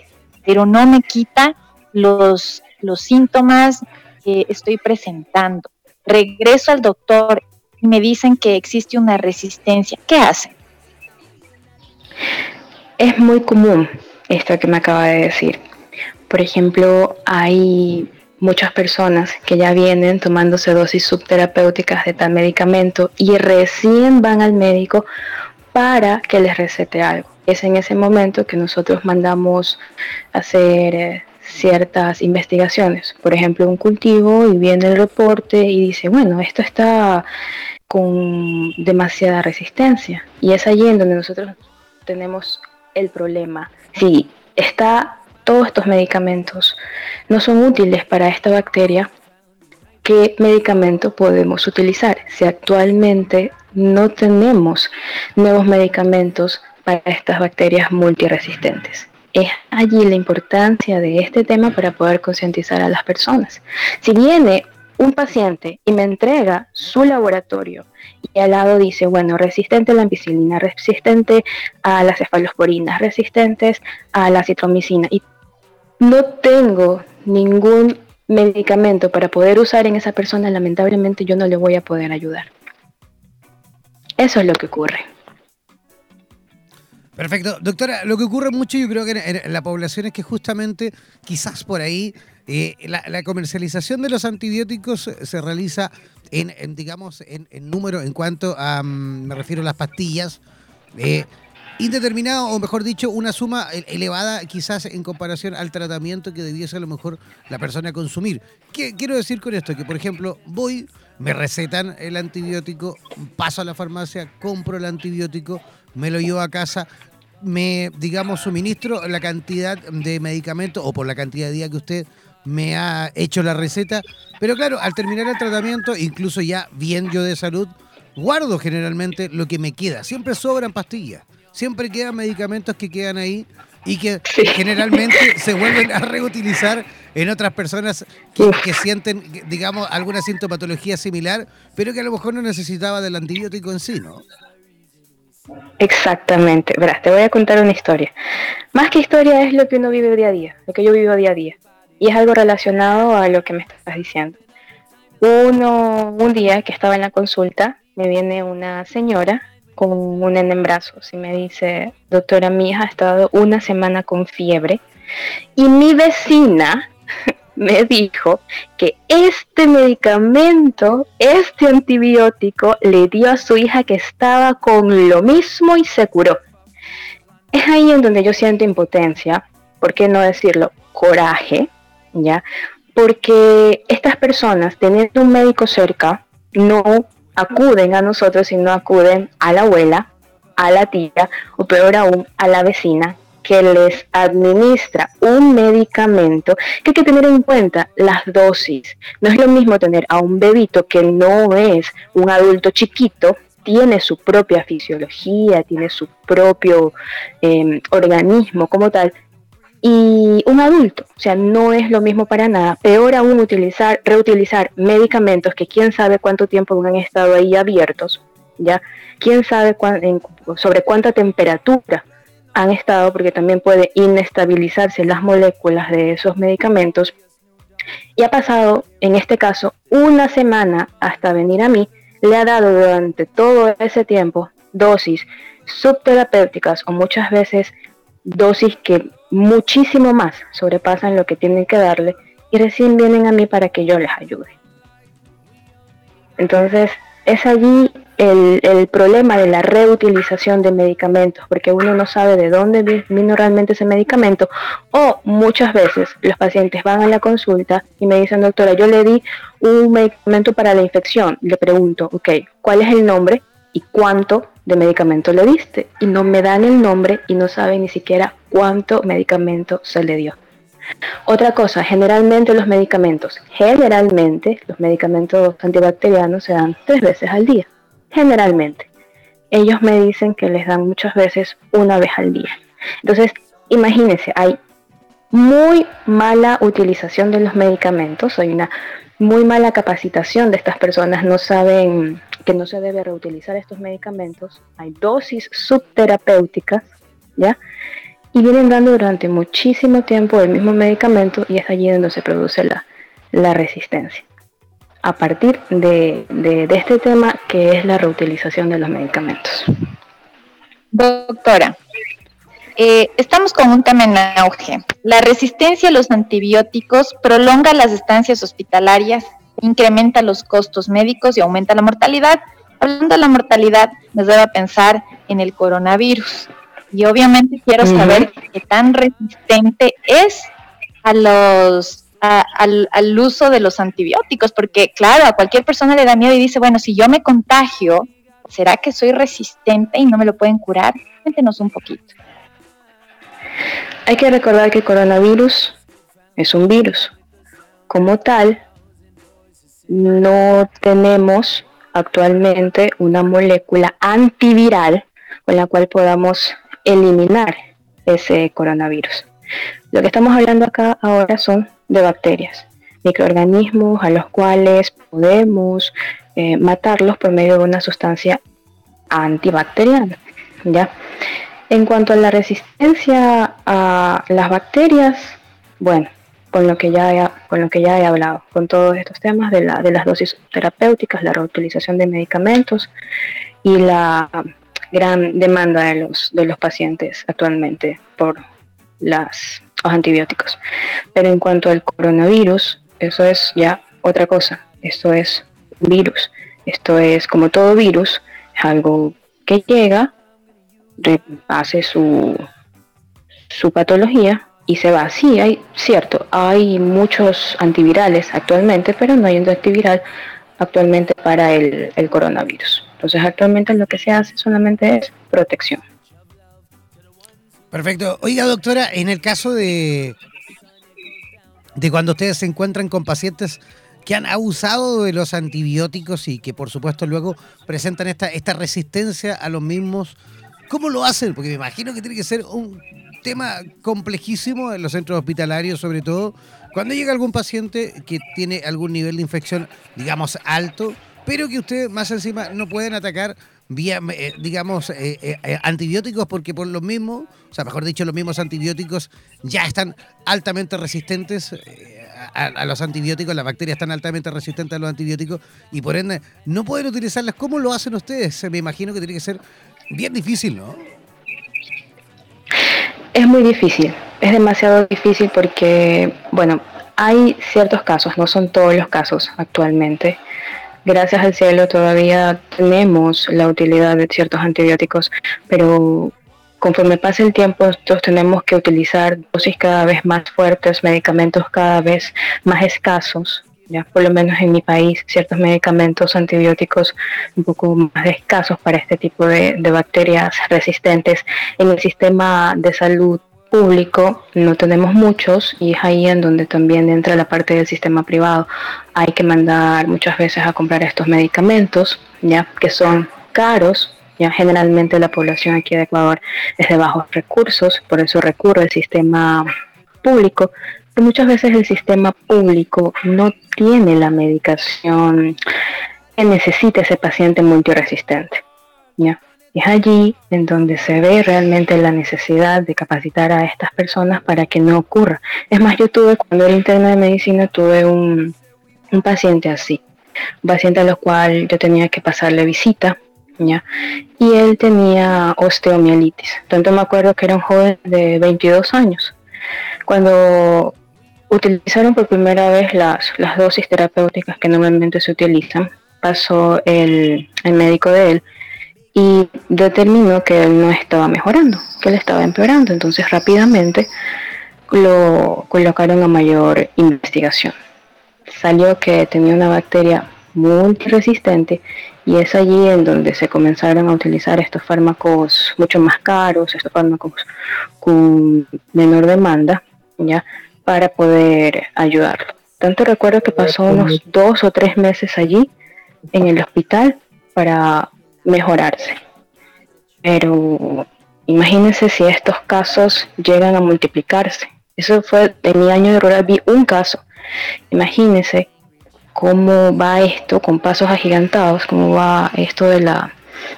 pero no me quita los, los síntomas que estoy presentando. Regreso al doctor y me dicen que existe una resistencia. ¿Qué hacen? Es muy común esto que me acaba de decir. Por ejemplo, hay muchas personas que ya vienen tomándose dosis subterapéuticas de tal medicamento y recién van al médico para que les recete algo. Es en ese momento que nosotros mandamos hacer eh, ciertas investigaciones. Por ejemplo, un cultivo y viene el reporte y dice, bueno, esto está con demasiada resistencia. Y es allí en donde nosotros tenemos el problema. Si está todos estos medicamentos no son útiles para esta bacteria, ¿qué medicamento podemos utilizar? Si actualmente no tenemos nuevos medicamentos para estas bacterias multiresistentes. Es allí la importancia de este tema para poder concientizar a las personas. Si viene un paciente y me entrega su laboratorio y al lado dice, bueno, resistente a la ampicilina, resistente a las cefalosporinas, resistentes a la citromicina y no tengo ningún medicamento para poder usar en esa persona, lamentablemente yo no le voy a poder ayudar. Eso es lo que ocurre. Perfecto. Doctora, lo que ocurre mucho yo creo que en, la población es que justamente quizás por ahí eh, la, comercialización de los antibióticos se realiza en, digamos, en, número en cuanto a, mm, me refiero a las pastillas, eh, indeterminado, o mejor dicho, una suma elevada quizás en comparación al tratamiento que debiese a lo mejor la persona consumir. ¿Qué quiero decir con esto? Que, por ejemplo, voy, me recetan el antibiótico, paso a la farmacia, compro el antibiótico, me lo llevo a casa, me, digamos, suministro la cantidad de medicamentos o por la cantidad de días que usted me ha hecho la receta. Pero claro, al terminar el tratamiento, incluso ya bien yo de salud, guardo generalmente lo que me queda. Siempre sobran pastillas, siempre quedan medicamentos que quedan ahí y que generalmente se vuelven a reutilizar en otras personas que, que, sienten, digamos, alguna sintomatología similar, pero que a lo mejor no necesitaba del antibiótico en sí, ¿no? Exactamente. Verás, te voy a contar una historia. Más que historia es lo que uno vive día a día, lo que yo vivo día a día. Y es algo relacionado a lo que me estás diciendo. Uno, un día que estaba en la consulta, me viene una señora con un brazos y me dice, doctora, mi hija ha estado una semana con fiebre y mi vecina me dijo que este medicamento, este antibiótico, le dio a su hija que estaba con lo mismo y se curó. Es ahí en donde yo siento impotencia, ¿por qué no decirlo? Coraje, ¿ya? Porque estas personas, teniendo un médico cerca, no acuden a nosotros, sino acuden a la abuela, a la tía o peor aún a la vecina que les administra un medicamento que hay que tener en cuenta las dosis. No es lo mismo tener a un bebito que no es un adulto chiquito, tiene su propia fisiología, tiene su propio em, organismo como tal, y un adulto, o sea, no es lo mismo para nada. Peor aún utilizar, reutilizar medicamentos que quién sabe cuánto tiempo han estado ahí abiertos, ¿ya? Quién sabe sobre cuánta temperatura han estado, porque también puede inestabilizarse las moléculas de esos medicamentos. Y ha pasado, en este caso, una semana hasta venir a mí, le ha dado durante todo ese tiempo dosis subterapéuticas o muchas veces dosis que muchísimo más sobrepasan lo que tienen que darle y recién vienen a mí para que yo les ayude. Entonces, es allí el, problema de la reutilización de medicamentos, porque uno no sabe de dónde vino realmente ese medicamento, o muchas veces los pacientes van a la consulta y me dicen, doctora, yo le di un medicamento para la infección, le pregunto, ok, ¿cuál es el nombre y cuánto de medicamento le diste? Y no me dan el nombre y no saben ni siquiera cuánto medicamento se le dio. Otra cosa, generalmente los medicamentos, generalmente los medicamentos antibacterianos se dan tres veces al día generalmente. Ellos me dicen que les dan muchas veces una vez al día. Entonces, imagínense, hay muy mala utilización de los medicamentos, hay una muy mala capacitación de estas personas, no saben que no se debe reutilizar estos medicamentos, hay dosis subterapéuticas, ¿ya? Y vienen dando durante muchísimo tiempo el mismo medicamento y es allí donde se produce la, la resistencia a partir de, este tema que es la reutilización de los medicamentos. Doctora, eh, estamos con un tema en auge. La resistencia a los antibióticos prolonga las estancias hospitalarias, incrementa los costos médicos y aumenta la mortalidad. Hablando de la mortalidad, nos debe pensar en el coronavirus. Y obviamente quiero saber qué tan resistente es a los al, al, uso de los antibióticos, porque claro, a cualquier persona le da miedo y dice, bueno, si yo me contagio, ¿será que soy resistente y no me lo pueden curar? Cuéntenos un poquito. Hay que recordar que el coronavirus es un virus. Como tal, no tenemos actualmente una molécula antiviral con la cual podamos eliminar ese coronavirus. Lo que estamos hablando acá ahora son de bacterias, microorganismos a los cuales podemos eh, matarlos por medio de una sustancia antibacteriana. ¿ya? En cuanto a la resistencia a las bacterias, bueno, con lo que ya he, con lo que ya he hablado, con todos estos temas de, la, de las dosis terapéuticas, la reutilización de medicamentos y la gran demanda de los, de los pacientes actualmente por las, los antibióticos. Pero en cuanto al coronavirus, eso es ya otra cosa. Esto es virus. Esto es como todo virus, es algo que llega, hace su, su patología y se va. Sí, hay, cierto, hay muchos antivirales actualmente, pero no hay un antiviral actualmente para el, el coronavirus. Entonces actualmente lo que se hace solamente es protección. Perfecto. Oiga, doctora, en el caso de, de cuando ustedes se encuentran con pacientes que han abusado de los antibióticos y que por supuesto luego presentan esta, esta resistencia a los mismos, ¿cómo lo hacen? Porque me imagino que tiene que ser un tema complejísimo en los centros hospitalarios, sobre todo cuando llega algún paciente que tiene algún nivel de infección, digamos, alto, pero que ustedes más encima no pueden atacar vía, eh, digamos, eh, eh, antibióticos porque por lo mismo, o sea, mejor dicho, los mismos antibióticos ya están altamente resistentes a, a, los antibióticos, las bacterias están altamente resistentes a los antibióticos y por ende no pueden utilizarlas. ¿Cómo lo hacen ustedes? Me imagino que tiene que ser bien difícil, ¿no? Es muy difícil, es demasiado difícil porque, bueno, hay ciertos casos, no son todos los casos actualmente. Gracias al cielo todavía tenemos la utilidad de ciertos antibióticos, pero conforme pasa el tiempo, nosotros tenemos que utilizar dosis cada vez más fuertes, medicamentos cada vez más escasos. Por lo menos en mi país, ciertos medicamentos antibióticos un poco más escasos para este tipo de, de bacterias resistentes. En el sistema de salud público no tenemos muchos y es ahí en donde también entra la parte del sistema privado. Hay que mandar muchas veces a comprar estos medicamentos, ya que son caros ya generalmente la población aquí de Ecuador es de bajos recursos, por eso recurre al sistema público, pero muchas veces el sistema público no tiene la medicación que necesita ese paciente multiresistente. ¿ya? Es allí en donde se ve realmente la necesidad de capacitar a estas personas para que no ocurra. Es más, yo tuve, cuando era interna de medicina, tuve un, un paciente así, un paciente al cual yo tenía que pasarle visita y él tenía osteomielitis. Tanto me acuerdo que era un joven de 22 años. Cuando utilizaron por primera vez las, dosis terapéuticas que normalmente se utilizan, pasó el, el médico de él y determinó que él no estaba mejorando, que él estaba empeorando. Entonces rápidamente lo colocaron a mayor investigación. Salió que tenía una bacteria muy resistente y es allí en donde se comenzaron a utilizar estos fármacos mucho más caros, estos fármacos con menor demanda, ¿ya? Para poder ayudarlo. Tanto recuerdo que pasó unos dos o tres meses allí en el hospital para mejorarse. Pero imagínense si estos casos llegan a multiplicarse. Eso fue en mi año de rural, vi un caso. Imagínense cómo va esto con pasos agigantados, cómo va esto de la,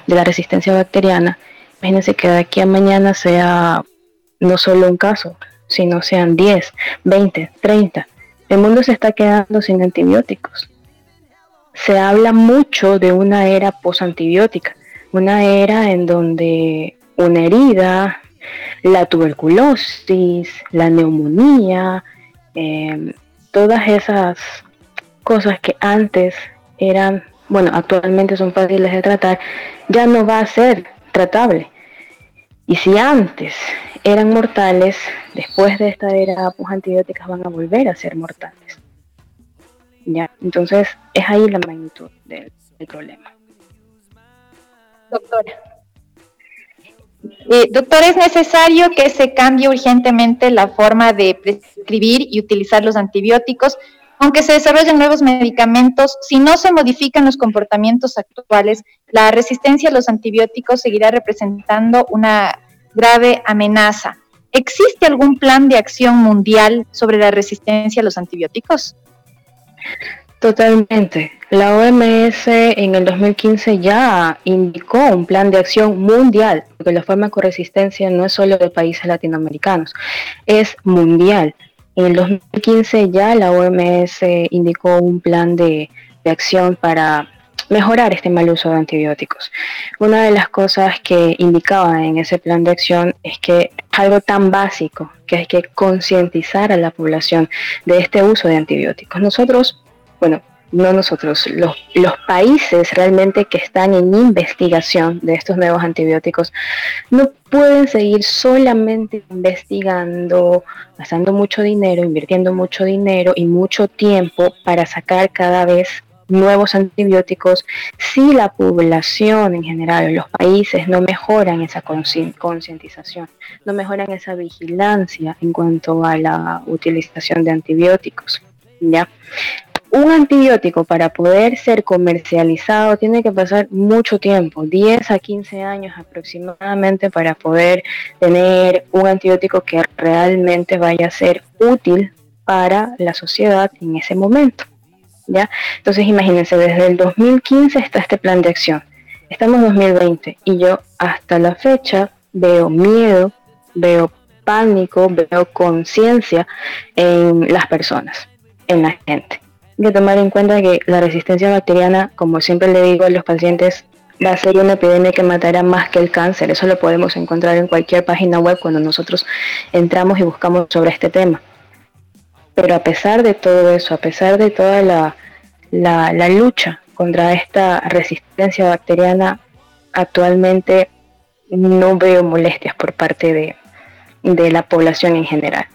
de la resistencia bacteriana. Imagínense que de aquí a mañana sea no solo un caso, sino sean 10, 20, 30. El mundo se está quedando sin antibióticos. Se habla mucho de una era posantibiótica, una era en donde una herida, la tuberculosis, la neumonía, eh, todas esas cosas que antes eran, bueno, actualmente son fáciles de tratar, ya no va a ser tratable. Y si antes eran mortales, después de esta era pues, antibióticas van a volver a ser mortales. ¿Ya? Entonces es ahí la magnitud del, problema. Doctora. Eh, doctor, ¿es necesario que se cambie urgentemente la forma de prescribir y utilizar los antibióticos? Aunque se desarrollen nuevos medicamentos, si no se modifican los comportamientos actuales, la resistencia a los antibióticos seguirá representando una grave amenaza. ¿Existe algún plan de acción mundial sobre la resistencia a los antibióticos? Totalmente. La OMS en el 2015 ya indicó un plan de acción mundial, porque la farmacoresistencia no es solo de países latinoamericanos, es mundial. En el 2015 ya la OMS indicó un plan de, de acción para mejorar este mal uso de antibióticos. Una de las cosas que indicaba en ese plan de acción es que algo tan básico, que es que concientizar a la población de este uso de antibióticos. Nosotros, bueno, no nosotros, los, los países realmente que están en investigación de estos nuevos antibióticos no pueden seguir solamente investigando, gastando mucho dinero, invirtiendo mucho dinero y mucho tiempo para sacar cada vez nuevos antibióticos si la población en general, los países no mejoran esa concientización, no mejoran esa vigilancia en cuanto a la utilización de antibióticos. ¿ya? Un antibiótico para poder ser comercializado tiene que pasar mucho tiempo, 10 a 15 años aproximadamente para poder tener un antibiótico que realmente vaya a ser útil para la sociedad en ese momento. Entonces imagínense, desde el 2015 está este plan de acción. Estamos en 2020 y yo hasta la fecha veo miedo, veo pánico, veo conciencia en las personas, en la gente. Hay que tomar en cuenta que la resistencia bacteriana, como siempre le digo a los pacientes, va a ser una epidemia que matará más que el cáncer. Eso lo podemos encontrar en cualquier página web cuando nosotros entramos y buscamos sobre este tema. Pero a pesar de todo eso, a pesar de toda la, la, lucha contra esta resistencia bacteriana, actualmente no veo molestias por parte de, de la población en general.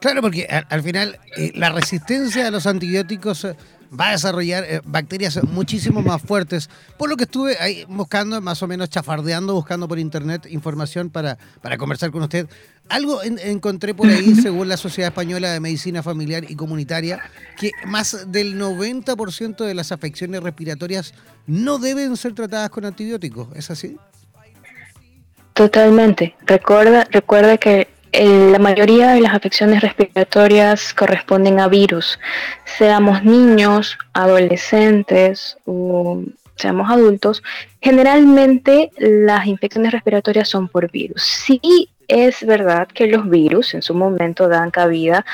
Claro, porque al, final eh, la resistencia a los antibióticos eh, va a desarrollar eh, bacterias muchísimo más fuertes. Por lo que estuve ahí buscando, más o menos chafardeando, buscando por internet información para, para conversar con usted. Algo encontré por ahí, según la Sociedad Española de Medicina Familiar y Comunitaria, que más del 90% de las afecciones respiratorias no deben ser tratadas con antibióticos. ¿Es así? Totalmente. Recuerda, recuerda que la mayoría de las afecciones respiratorias corresponden a virus, seamos niños, adolescentes o seamos adultos, generalmente las infecciones respiratorias son por virus. Sí es verdad que los virus en su momento dan cabida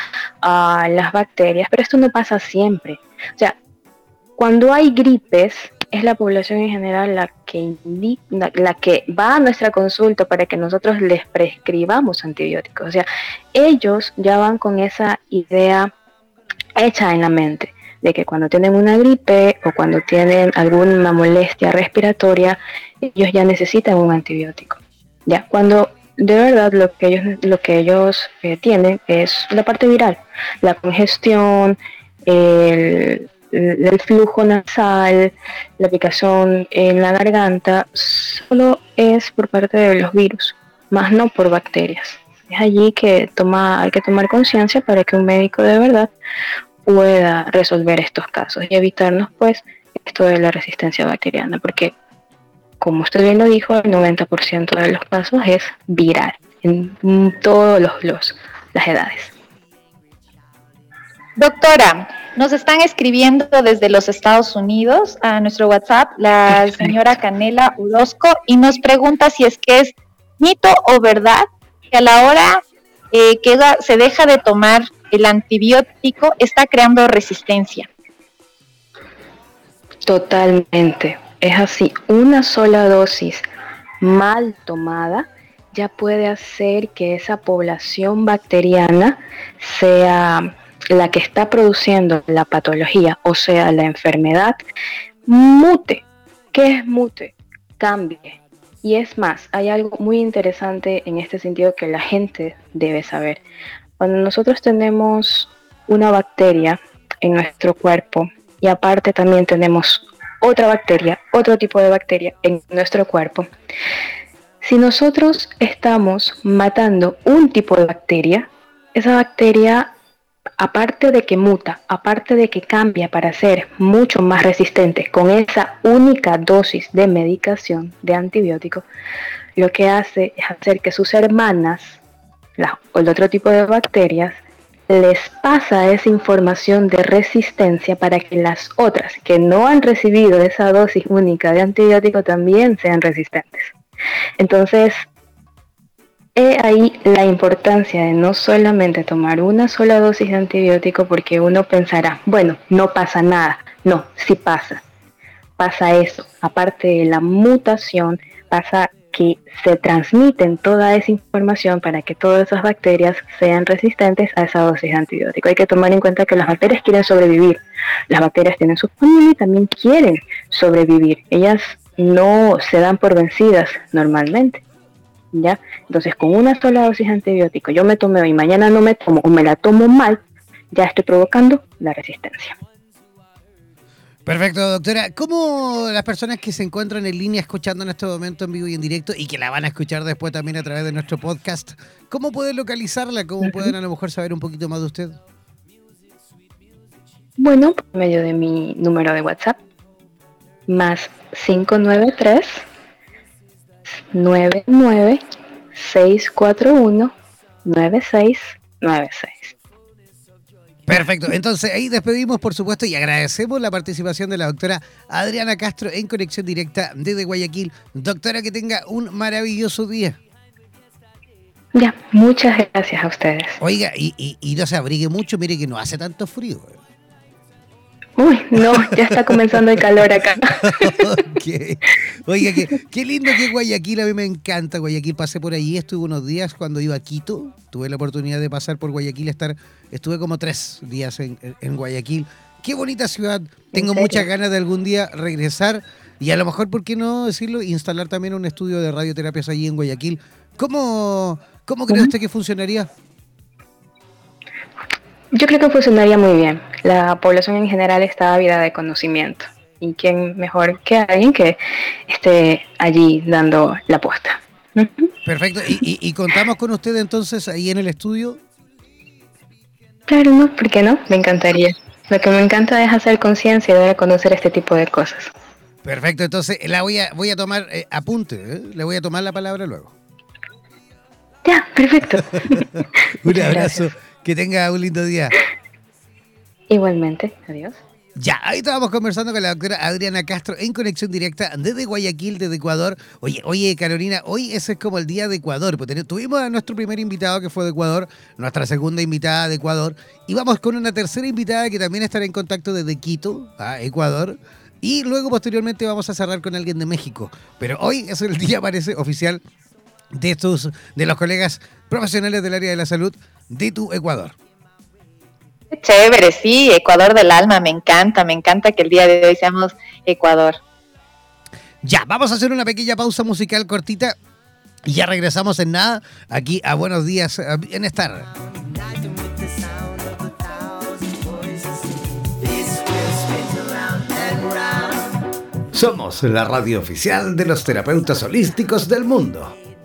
a las bacterias, pero esto no pasa siempre. O sea, cuando hay gripes, es la población en general la que, la, que va a nuestra consulta para que nosotros les prescribamos antibióticos. O sea, ellos ya van con esa idea hecha en la mente de que cuando tienen una gripe o cuando tienen alguna molestia respiratoria, ellos ya necesitan un antibiótico. Ya, cuando de verdad lo que ellos, lo que ellos eh, tienen es la parte viral, la congestión, el, el flujo nasal, la picazón en la garganta, solo es por parte de los virus, más no por bacterias. Es allí que toma, hay que tomar conciencia para que un médico de verdad pueda resolver estos casos y evitarnos pues esto de la resistencia bacteriana, porque como usted bien lo dijo, el 90% de los casos es viral en todas los, las edades. Doctora, nos están escribiendo desde los Estados Unidos a nuestro WhatsApp la señora Canela Orozco y nos pregunta si es que es mito o verdad que a la hora eh, que se deja de tomar el antibiótico está creando resistencia. Totalmente, es así. Una sola dosis mal tomada ya puede hacer que esa población bacteriana sea la que está produciendo la patología, o sea, la enfermedad, mute. ¿Qué es mute? Cambie. Y es más, hay algo muy interesante en este sentido que la gente debe saber. Cuando nosotros tenemos una bacteria en nuestro cuerpo y aparte también tenemos otra bacteria, otro tipo de bacteria en nuestro cuerpo, si nosotros estamos matando un tipo de bacteria, esa bacteria, aparte de que muta, aparte de que cambia para ser mucho más resistente con esa única dosis de medicación de antibiótico, lo que hace es hacer que sus hermanas, o el otro tipo de bacterias, les pasa esa información de resistencia para que las otras que no han recibido esa dosis única de antibiótico también sean resistentes. Entonces, he ahí la importancia de no solamente tomar una sola dosis de antibiótico porque uno pensará, bueno, no pasa nada. No, sí pasa. Pasa eso. Aparte de la mutación, pasa que se transmiten toda esa información para que todas esas bacterias sean resistentes a esa dosis de antibiótico. Hay que tomar en cuenta que las bacterias quieren sobrevivir. Las bacterias tienen su familia y también quieren sobrevivir. Ellas no se dan por vencidas normalmente. ¿Ya? Entonces, con una sola dosis de antibiótico, yo me tomé y mañana no me tomo o me la tomo mal, ya estoy provocando la resistencia. Perfecto, doctora. ¿Cómo las personas que se encuentran en línea escuchando en este momento en vivo y en directo y que la van a escuchar después también a través de nuestro podcast, cómo pueden localizarla? ¿Cómo pueden a lo mejor saber un poquito más de usted? Bueno, por medio de mi número de WhatsApp, más 593 99 641 9696. Perfecto, entonces ahí despedimos por supuesto y agradecemos la participación de la doctora Adriana Castro en conexión directa desde Guayaquil. Doctora, que tenga un maravilloso día. Ya, muchas gracias a ustedes. Oiga, y, y, no se abrigue mucho, mire que no hace tanto frío. Uy, no, ya está comenzando el calor acá. Oiga, qué, qué, lindo que Guayaquil, a mí me encanta Guayaquil. Pasé por allí, estuve unos días cuando iba a Quito. Tuve la oportunidad de pasar por Guayaquil, estar, estuve como tres días en, Guayaquil. Qué bonita ciudad. Tengo muchas ganas de algún día regresar y a lo mejor, ¿por qué no decirlo? Instalar también un estudio de radioterapias allí en Guayaquil. ¿Cómo, cómo cree usted que funcionaría? Yo creo que funcionaría muy bien. La población en general está ávida de conocimiento. ¿Y quién mejor que alguien que esté allí dando la apuesta? Perfecto. ¿Y, contamos con usted entonces ahí en el estudio? Claro, no, ¿por qué no? Me encantaría. Lo que me encanta es hacer conciencia y dar a conocer este tipo de cosas. Perfecto, entonces la voy a, voy a tomar eh, apunte, ¿eh? le voy a tomar la palabra luego. Ya, perfecto. Un abrazo. Que tenga un lindo día. Igualmente, adiós. Ya, ahí estábamos conversando con la doctora Adriana Castro en conexión directa desde Guayaquil, desde Ecuador. Oye, oye, Carolina, hoy ese es como el día de Ecuador. Pues tuvimos a nuestro primer invitado que fue de Ecuador, nuestra segunda invitada de Ecuador, y vamos con una tercera invitada que también estará en contacto desde Quito, a Ecuador. Y luego posteriormente vamos a cerrar con alguien de México. Pero hoy es el día, parece, oficial de estos, de los colegas profesionales del área de la salud de tu Ecuador. Chévere, sí, Ecuador del alma, me encanta, me encanta que el día de hoy seamos Ecuador. Ya, vamos a hacer una pequeña pausa musical cortita y ya regresamos en nada aquí a Buenos Días Bienestar. Somos la radio oficial de los terapeutas holísticos del mundo.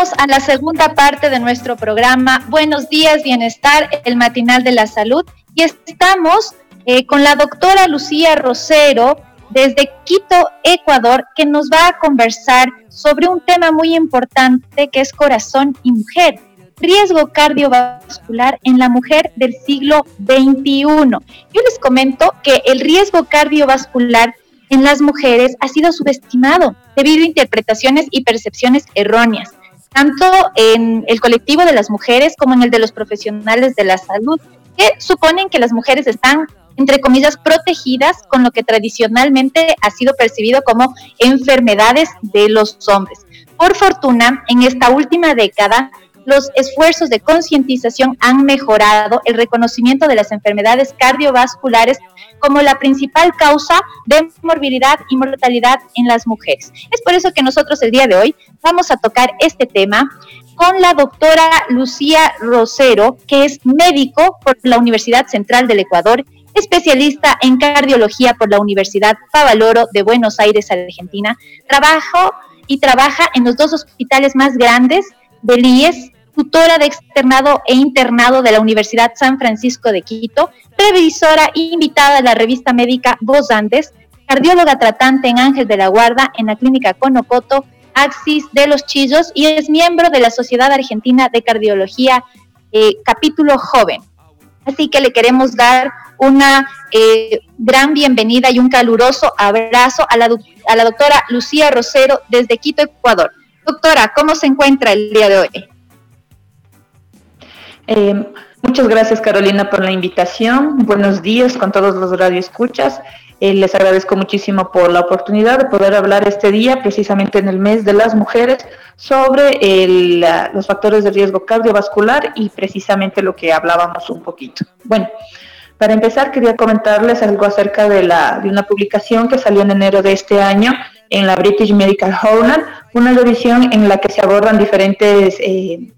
A la segunda parte de nuestro programa Buenos días, Bienestar, el matinal de la salud. Y estamos eh, con la doctora Lucía Rosero desde Quito, Ecuador, que nos va a conversar sobre un tema muy importante que es corazón y mujer, riesgo cardiovascular en la mujer del siglo XXI. Yo les comento que el riesgo cardiovascular en las mujeres ha sido subestimado debido a interpretaciones y percepciones erróneas, tanto en el colectivo de las mujeres como en el de los profesionales de la salud, que suponen que las mujeres están, entre comillas, protegidas con lo que tradicionalmente ha sido percibido como enfermedades de los hombres. Por fortuna, en esta última década, los esfuerzos de concientización han mejorado el reconocimiento de las enfermedades cardiovasculares como la principal causa de morbilidad y mortalidad en las mujeres. Es por eso que nosotros el día de hoy vamos a tocar este tema con la doctora Lucía Rosero, que es médico por la Universidad Central del Ecuador, especialista en cardiología por la Universidad Favaloro de Buenos Aires, Argentina. Trabajo y trabaja en los dos hospitales más grandes del IES, tutora de externado e internado de la Universidad San Francisco de Quito, previsora e invitada de la revista médica Voz Andes, cardióloga tratante en Ángel de la Guarda en la clínica Conocoto, Axis de los Chillos y es miembro de la Sociedad Argentina de Cardiología, eh, capítulo joven. Así que le queremos dar una eh, gran bienvenida y un caluroso abrazo a la, a la doctora Lucía Rosero desde Quito, Ecuador. Doctora, ¿cómo se encuentra el día de hoy? Eh, muchas gracias Carolina por la invitación. Buenos días con todos los radioescuchas. Eh, les agradezco muchísimo por la oportunidad de poder hablar este día, precisamente en el mes de las mujeres, sobre los factores de riesgo cardiovascular y precisamente lo que hablábamos un poquito. Bueno, para empezar quería comentarles algo acerca de, la, de una publicación que salió en enero de este año en la British Medical Journal, una revisión en la que se abordan diferentes... Eh,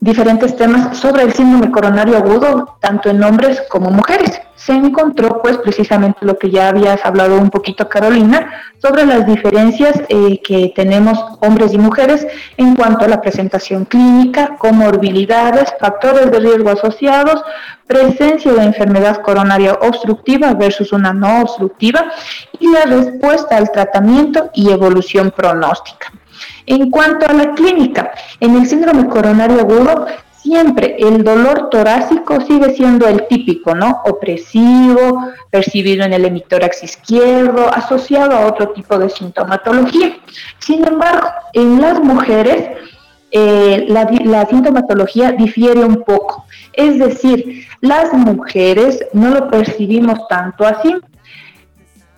diferentes temas sobre el síndrome coronario agudo, tanto en hombres como mujeres. Se encontró pues precisamente lo que ya habías hablado un poquito Carolina, sobre las diferencias eh, que tenemos hombres y mujeres en cuanto a la presentación clínica, comorbilidades, factores de riesgo asociados, presencia de enfermedad coronaria obstructiva versus una no obstructiva y la respuesta al tratamiento y evolución pronóstica. En cuanto a la clínica, en el síndrome coronario agudo, siempre el dolor torácico sigue siendo el típico, ¿no? Opresivo, percibido en el hemitórax izquierdo, asociado a otro tipo de sintomatología. Sin embargo, en las mujeres, eh, la, la, sintomatología difiere un poco. Es decir, las mujeres no lo percibimos tanto así.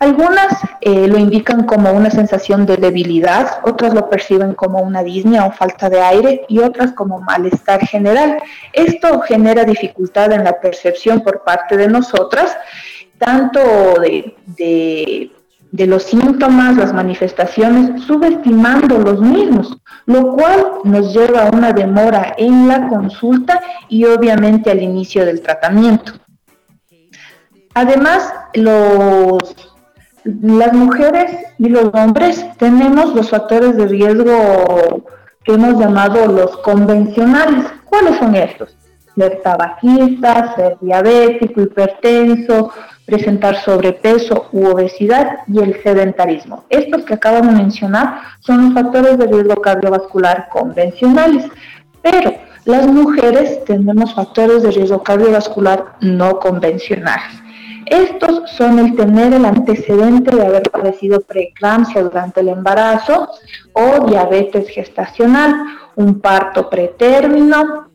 Algunas eh, lo indican como una sensación de debilidad, otras lo perciben como una disnea o falta de aire y otras como malestar general. Esto genera dificultad en la percepción por parte de nosotras, tanto de, de los síntomas, las manifestaciones, subestimando los mismos, lo cual nos lleva a una demora en la consulta y obviamente al inicio del tratamiento. Además, los las mujeres y los hombres tenemos los factores de riesgo que hemos llamado los convencionales. ¿Cuáles son estos? Ser tabaquista, ser diabético, hipertenso, presentar sobrepeso u obesidad y el sedentarismo. Estos que acabo de mencionar son los factores de riesgo cardiovascular convencionales, pero las mujeres tenemos factores de riesgo cardiovascular no convencionales. Estos son el tener el antecedente de haber padecido preeclampsia durante el embarazo o diabetes gestacional, un parto pretérmino,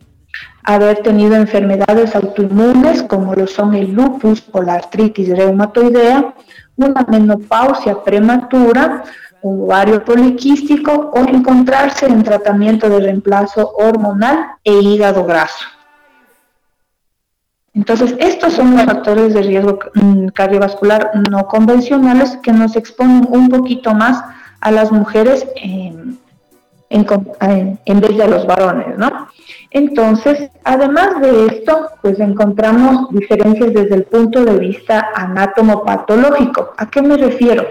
haber tenido enfermedades autoinmunes como lo son el lupus o la artritis reumatoidea, una menopausia prematura, un ovario poliquístico o encontrarse en tratamiento de reemplazo hormonal e hígado graso. Entonces, estos son los factores de riesgo mm, cardiovascular no convencionales que nos exponen un poquito más a las mujeres en, vez de a los varones, ¿no? Entonces, además de esto, pues encontramos diferencias desde el punto de vista anatomopatológico. ¿A qué me refiero?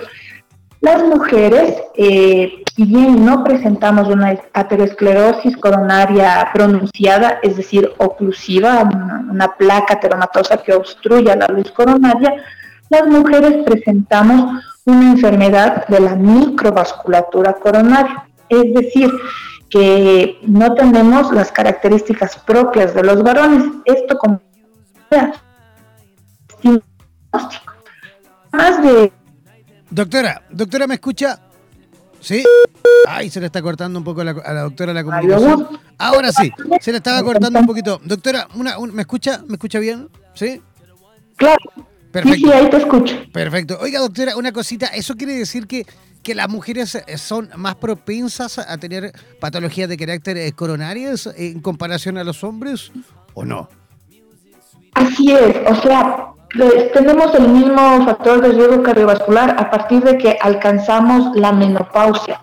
Las mujeres, eh, si bien no presentamos una aterosclerosis coronaria pronunciada, es decir, oclusiva, una, placa teromatosa que obstruya la luz coronaria, las mujeres presentamos una enfermedad de la microvasculatura coronaria, es decir, que no tenemos las características propias de los varones. Esto como más de Doctora, doctora, ¿me escucha? ¿Sí? Ay, se le está cortando un poco a la, doctora la comunicación. Ahora sí, se le estaba cortando un poquito. Doctora, una, ¿me escucha? ¿Me escucha bien? ¿Sí? Claro. Perfecto. Sí, ahí te escucho. Perfecto. Oiga, doctora, una cosita. ¿Eso quiere decir que, que las mujeres son más propensas a tener patologías de carácter eh, coronarias en comparación a los hombres o no? Así es. O sea, tenemos el mismo factor de riesgo cardiovascular a partir de que alcanzamos la menopausia,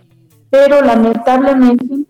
pero lamentablemente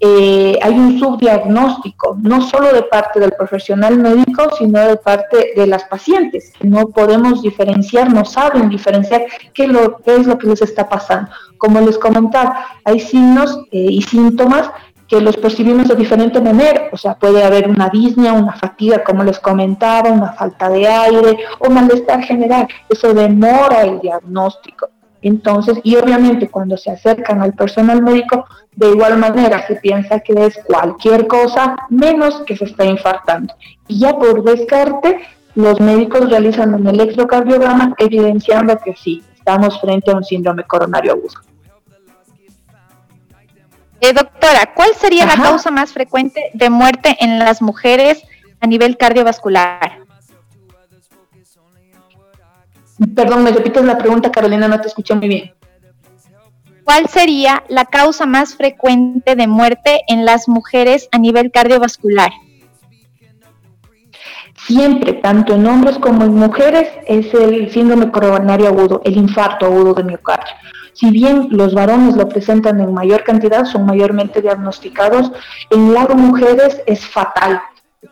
eh, hay un subdiagnóstico, no solo de parte del profesional médico, sino de parte de las pacientes. No podemos diferenciar, no saben diferenciar qué, lo, qué es lo que les está pasando. Como les comentaba, hay signos eh, y síntomas que los percibimos de diferente manera, o sea, puede haber una disnea, una fatiga, como les comentaba, una falta de aire o malestar general, eso demora el diagnóstico. Entonces, y obviamente cuando se acercan al personal médico, de igual manera se piensa que es cualquier cosa menos que se está infartando. Y ya por descarte, los médicos realizan un electrocardiograma evidenciando que sí, estamos frente a un síndrome coronario agudo. Eh, doctora, ¿cuál sería la causa más frecuente de muerte en las mujeres a nivel cardiovascular? Perdón, me repites la pregunta, Carolina, no te escuché muy bien. ¿Cuál sería la causa más frecuente de muerte en las mujeres a nivel cardiovascular? Siempre, tanto en hombres como en mujeres, es el síndrome coronario agudo, el infarto agudo de miocardio. Si bien los varones lo presentan en mayor cantidad, son mayormente diagnosticados, en las mujeres es fatal,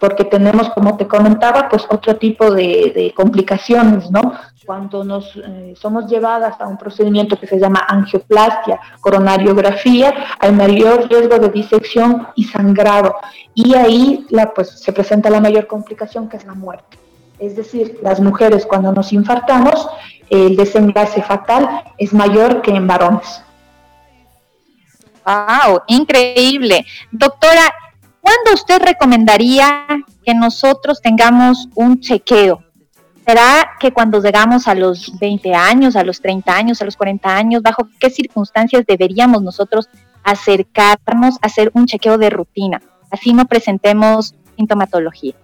porque tenemos, como te comentaba, pues otro tipo de, complicaciones, ¿no? Cuando nos eh, somos llevadas a un procedimiento que se llama angioplastia, coronariografía, hay mayor riesgo de disección y sangrado. Y ahí pues, se presenta la mayor complicación, que es la muerte. Es decir, las mujeres cuando nos infartamos, el desenlace fatal es mayor que en varones. ¡Wow! Increíble. Doctora, ¿cuándo usted recomendaría que nosotros tengamos un chequeo? ¿Será que cuando llegamos a los 20 años, a los 30 años, a los 40 años, bajo qué circunstancias deberíamos nosotros acercarnos a hacer un chequeo de rutina? Así no presentemos sintomatología.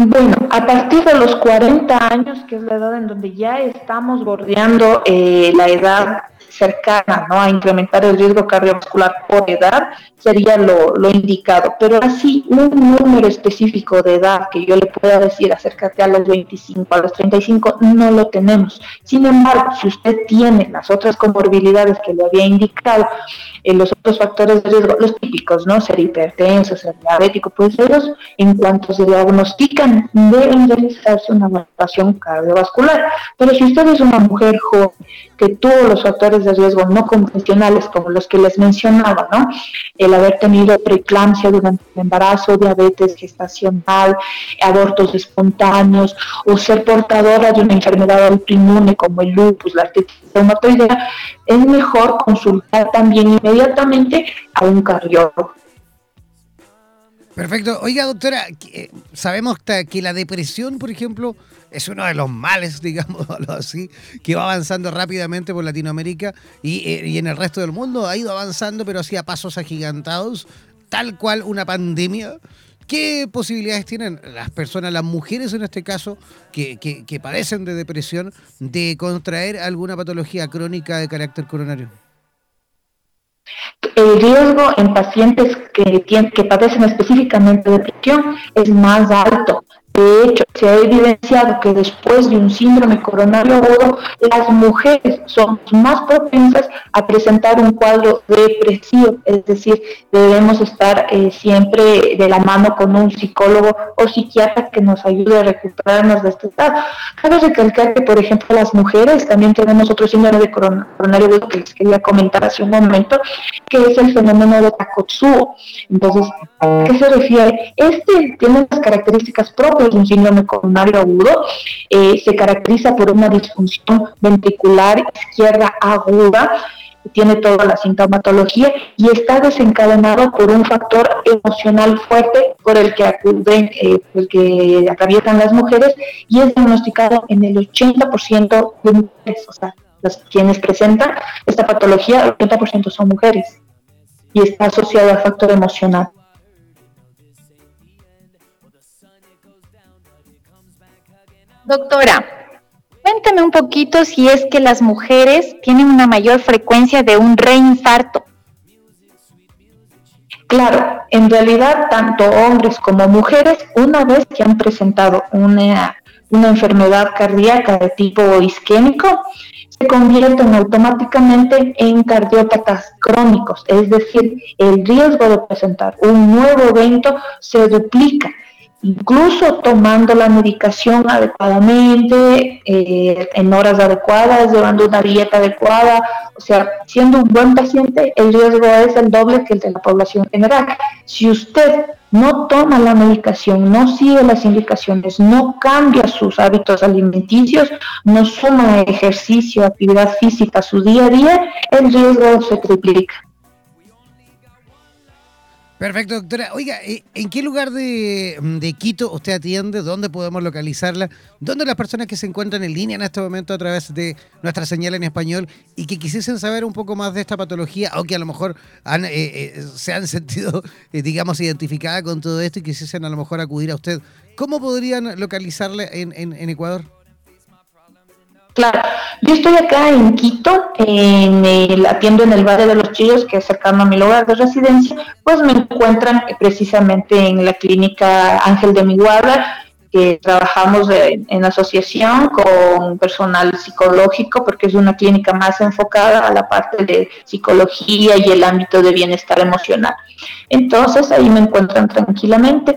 Bueno, a partir de los 40 años, que es la edad en donde ya estamos bordeando eh, la edad cercana ¿no? a incrementar el riesgo cardiovascular por edad, sería lo, indicado. Pero así, un número específico de edad que yo le pueda decir acércate a los 25, a los 35, no lo tenemos. Sin embargo, si usted tiene las otras comorbilidades que le había indicado, eh, los otros factores de riesgo, los típicos, ¿no? Ser hipertenso, ser diabético, pues ellos, en cuanto se diagnostican, deben realizarse una evaluación cardiovascular. Pero si usted es una mujer joven que tuvo los factores de riesgo no convencionales, como los que les mencionaba, ¿no? El haber tenido preeclampsia durante el embarazo, diabetes gestacional, abortos espontáneos, o ser portadora de una enfermedad autoinmune como el lupus, la artritis reumatoidea, es mejor consultar también inmediatamente a un cardiólogo. Perfecto. Oiga, doctora, eh, sabemos que la depresión, por ejemplo, es uno de los males, digamos así, que va avanzando rápidamente por Latinoamérica y, eh, y, en el resto del mundo ha ido avanzando, pero así a pasos agigantados, tal cual una pandemia. ¿Qué posibilidades tienen las personas, las mujeres en este caso, que, que, que padecen de depresión, de contraer alguna patología crónica de carácter coronario? El riesgo en pacientes que, que padecen específicamente de depresión es más alto. De hecho, se ha evidenciado que después de un síndrome coronario agudo, las mujeres son más propensas a presentar un cuadro depresivo, es decir, debemos estar eh, siempre de la mano con un psicólogo o psiquiatra que nos ayude a recuperarnos de este estado. Cabe recalcar que, por ejemplo, las mujeres también tenemos otro síndrome de coronario agudo que les quería comentar hace un momento, que es el fenómeno de Takotsubo. Entonces, ¿a qué se refiere? Este tiene las características propias de un síndrome coronario agudo. Eh, se caracteriza por una disfunción ventricular izquierda aguda tiene toda la sintomatología y está desencadenado por un factor emocional fuerte por el que acuden, eh, el que atraviesan las mujeres y es diagnosticado en el 80% de mujeres, o sea, las quienes presentan esta patología, el 80% son mujeres y está asociado al factor emocional. Doctora, cuéntame un poquito si es que las mujeres tienen una mayor frecuencia de un reinfarto. Claro, en realidad tanto hombres como mujeres, una vez que han presentado una, una enfermedad cardíaca de tipo isquémico, se convierten automáticamente en cardiópatas crónicos, es decir, el riesgo de presentar un nuevo evento se duplica, incluso tomando la medicación adecuadamente, eh, en horas adecuadas, llevando una dieta adecuada, o sea, siendo un buen paciente, el riesgo es el doble que el de la población general. Si usted no toma la medicación, no sigue las indicaciones, no cambia sus hábitos alimenticios, no suma ejercicio, actividad física a su día a día, el riesgo se triplica. Perfecto, doctora. Oiga, eh, ¿en qué lugar de, de, Quito usted atiende? ¿Dónde podemos localizarla? ¿Dónde las personas que se encuentran en línea en este momento a través de nuestra señal en español y que quisiesen saber un poco más de esta patología o que a lo mejor han, eh, eh, se han sentido, digamos, identificada con todo esto y quisiesen a lo mejor acudir a usted? ¿Cómo podrían localizarle en, en, en Ecuador? Claro, yo estoy acá en Quito, en el, atiendo en el Valle de los Chillos, que es cercano a mi lugar de residencia, pues me encuentran precisamente en la clínica Ángel de Miguala, que trabajamos en, asociación con personal psicológico, porque es una clínica más enfocada a la parte de psicología y el ámbito de bienestar emocional. Entonces ahí me encuentran tranquilamente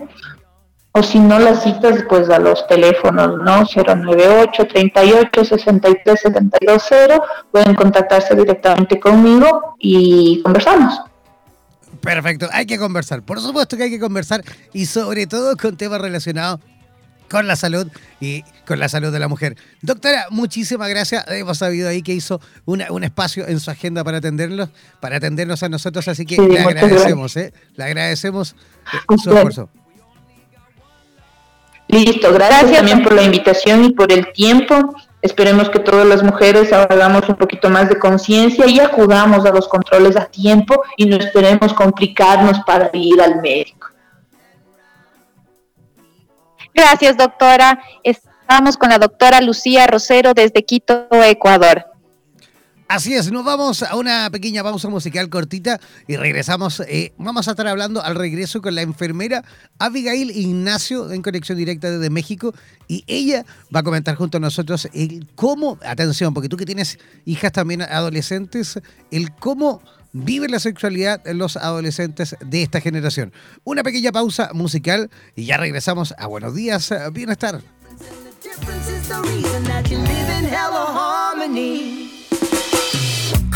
o si no las citas pues a los teléfonos, ¿no? 098 38 63 72 pueden contactarse directamente conmigo y conversamos. Perfecto, hay que conversar, por supuesto que hay que conversar y sobre todo con temas relacionados con la salud y con la salud de la mujer. Doctora, muchísimas gracias. Hemos sabido ahí que hizo un espacio en su agenda para atendernos, para atendernos a nosotros, así que le agradecemos, ¿eh? Le agradecemos eh, su esfuerzo. Listo, gracias, también por la invitación y por el tiempo. Esperemos que todas las mujeres hagamos un poquito más de conciencia y acudamos a los controles a tiempo y no esperemos complicarnos para ir al médico. Gracias, doctora. Estamos con la doctora Lucía Rosero desde Quito, Ecuador. Así es, nos vamos a una pequeña pausa musical cortita y regresamos. Eh, vamos a estar hablando al regreso con la enfermera Abigail Ignacio en conexión directa desde México y ella va a comentar junto a nosotros el cómo, atención, porque tú que tienes hijas también adolescentes, el cómo vive la sexualidad los adolescentes de esta generación. Una pequeña pausa musical y ya regresamos a Buenos Días, Bienestar.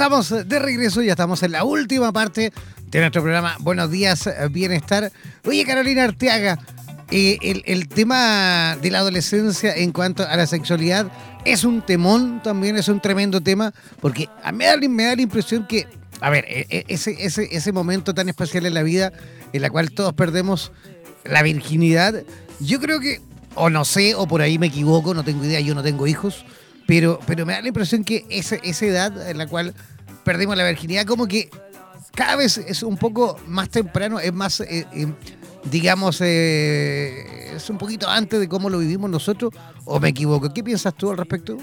Estamos de regreso, ya estamos en la última parte de nuestro programa Buenos Días, Bienestar. Oye, Carolina Arteaga, eh, el, tema de la adolescencia en cuanto a la sexualidad es un temón, también es un tremendo tema, porque a mí me da, la impresión que, a ver, e, e, ese, ese, ese momento tan especial en la vida, en la cual todos perdemos la virginidad, yo creo que, o no sé, o por ahí me equivoco, no tengo idea, yo no tengo hijos, pero, pero me da la impresión que esa, esa edad en la cual perdimos la virginidad, como que cada vez es un poco más temprano, es más, eh, eh, digamos, eh, es un poquito antes de cómo lo vivimos nosotros, o me equivoco. ¿Qué piensas tú al respecto?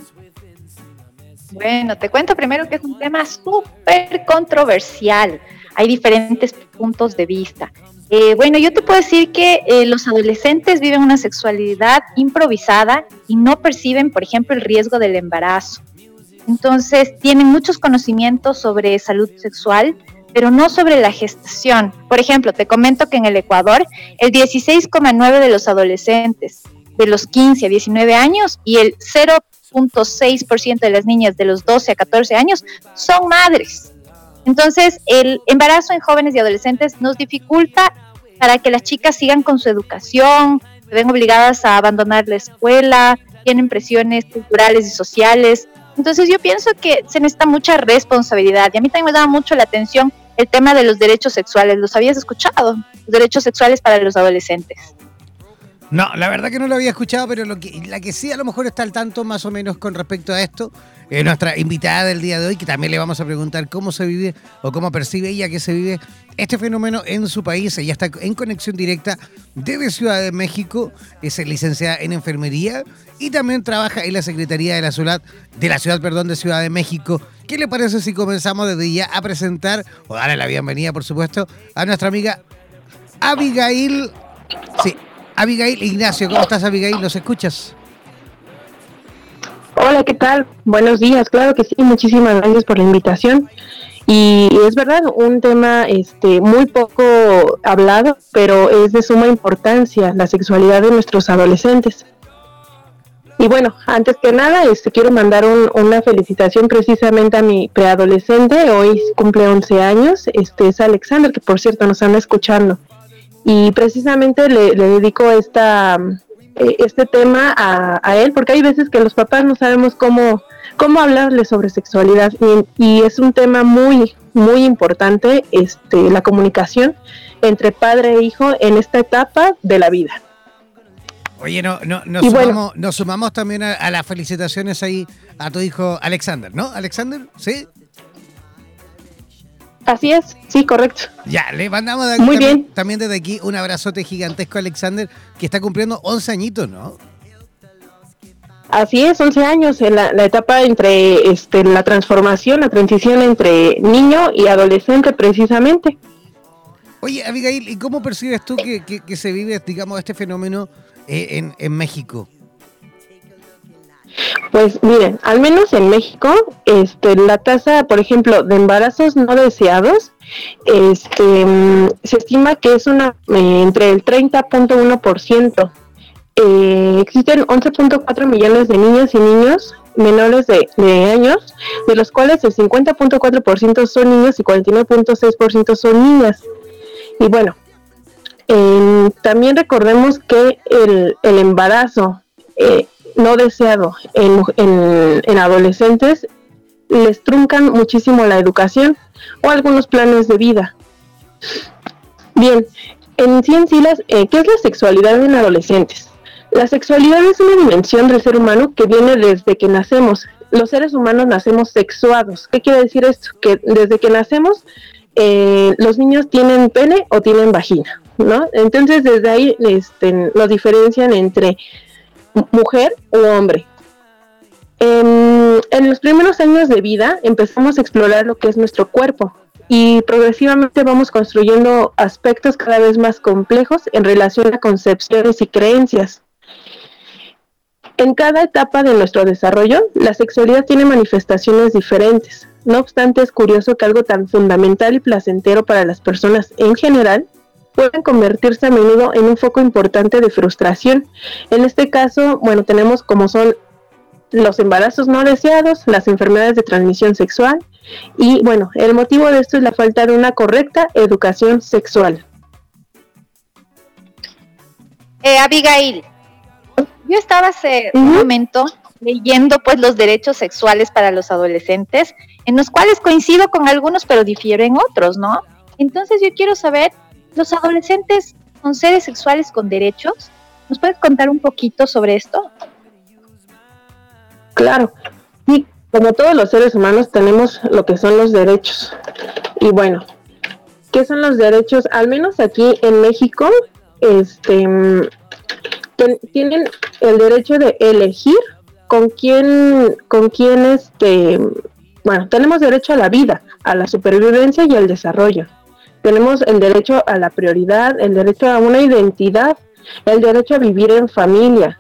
Bueno, te cuento primero que es un tema súper controversial. Hay diferentes puntos de vista. Eh, bueno, yo te puedo decir que eh, los adolescentes viven una sexualidad improvisada y no perciben, por ejemplo, el riesgo del embarazo. Entonces, tienen muchos conocimientos sobre salud sexual, pero no sobre la gestación. Por ejemplo, te comento que en el Ecuador, el 16,9% de los adolescentes de los 15 a 19 años y el 0.6% de las niñas de los 12 a 14 años son madres. Entonces, el embarazo en jóvenes y adolescentes nos dificulta para que las chicas sigan con su educación, se ven obligadas a abandonar la escuela, tienen presiones culturales y sociales. Entonces yo pienso que se necesita mucha responsabilidad y a mí también me da mucho la atención el tema de los derechos sexuales. ¿Los habías escuchado? Los derechos sexuales para los adolescentes. No, la verdad que no lo había escuchado, pero la que sí a lo mejor está al tanto más o menos con respecto a esto es nuestra invitada del día de hoy, que también le vamos a preguntar cómo se vive o cómo percibe ella que se vive este fenómeno en su país. Ella está en conexión directa desde Ciudad de México, es licenciada en enfermería y también trabaja en la Secretaría de la Ciudad, de la ciudad, perdón, de Ciudad de México. ¿Qué le parece si comenzamos desde ya a presentar o darle la bienvenida, por supuesto, a nuestra amiga Abigail. Sí, Abigail Ignacio, ¿cómo estás Abigail? ¿Nos escuchas? Hola, ¿qué tal? Buenos días, claro que sí, muchísimas gracias por la invitación. Y es verdad, un tema este, muy poco hablado, pero es de suma importancia, la sexualidad de nuestros adolescentes. Y bueno, antes que nada, este, quiero mandar una felicitación precisamente a mi preadolescente, hoy cumple 11 años, este es Alexander, que por cierto nos anda escuchando. Y precisamente le, dedico esta, eh, este tema a, él, porque hay veces que los papás no sabemos cómo, cómo hablarle sobre sexualidad y, es un tema muy, muy importante, este, la comunicación entre padre e hijo en esta etapa de la vida. Oye, no, no, nos, sumamos, nos sumamos también a, las felicitaciones ahí a tu hijo Alexander, ¿no? Alexander, ¿sí? Así es, sí, correcto. Ya, le mandamos Muy también, bien. también desde aquí un abrazote gigantesco a Alexander, que está cumpliendo 11 añitos, ¿no? Así es, 11 años, en la, etapa entre este, la transformación, la transición entre niño y adolescente precisamente. Oye, Abigail, ¿y cómo percibes tú que, que se vive, digamos, este fenómeno eh, en, en México? Pues miren, al menos en México, este, la tasa, por ejemplo, de embarazos no deseados, este, se estima que es una eh, entre el 30.1%. Eh, existen 11.4 millones de niñas y niños menores de, de años, de los cuales el 50.4% son niños y 49.6% son niñas. Y bueno, también recordemos que el, embarazo eh, no deseado en, adolescentes les truncan muchísimo la educación o algunos planes de vida. Bien, en sí eh, ¿qué es la sexualidad en adolescentes? La sexualidad es una dimensión del ser humano que viene desde que nacemos. Los seres humanos nacemos sexuados. ¿Qué quiere decir esto? Que desde que nacemos eh, los niños tienen pene o tienen vagina. ¿no? Entonces desde ahí este, lo diferencian entre mujer u hombre. En, en, los primeros años de vida empezamos a explorar lo que es nuestro cuerpo y progresivamente vamos construyendo aspectos cada vez más complejos en relación a concepciones y creencias. En cada etapa de nuestro desarrollo, la sexualidad tiene manifestaciones diferentes. No obstante, es curioso que algo tan fundamental y placentero para las personas en general pueden convertirse a menudo en un foco importante de frustración. En este caso, bueno, tenemos como son los embarazos no deseados, las enfermedades de transmisión sexual y bueno, el motivo de esto es la falta de una correcta educación sexual. Eh, Abigail, yo estaba hace un momento leyendo pues los derechos sexuales para los adolescentes, en los cuales coincido con algunos pero difieren otros, ¿no? Entonces yo quiero saber ¿Los adolescentes son seres sexuales con derechos? ¿Nos puedes contar un poquito sobre esto? Claro, y como todos los seres humanos tenemos lo que son los derechos. Y bueno, ¿qué son los derechos? Al menos aquí en México, este, tienen el derecho de elegir con quién, con quién, este, bueno, tenemos derecho a la vida, a la supervivencia y al desarrollo tenemos el derecho a la prioridad, el derecho a una identidad, el derecho a vivir en familia,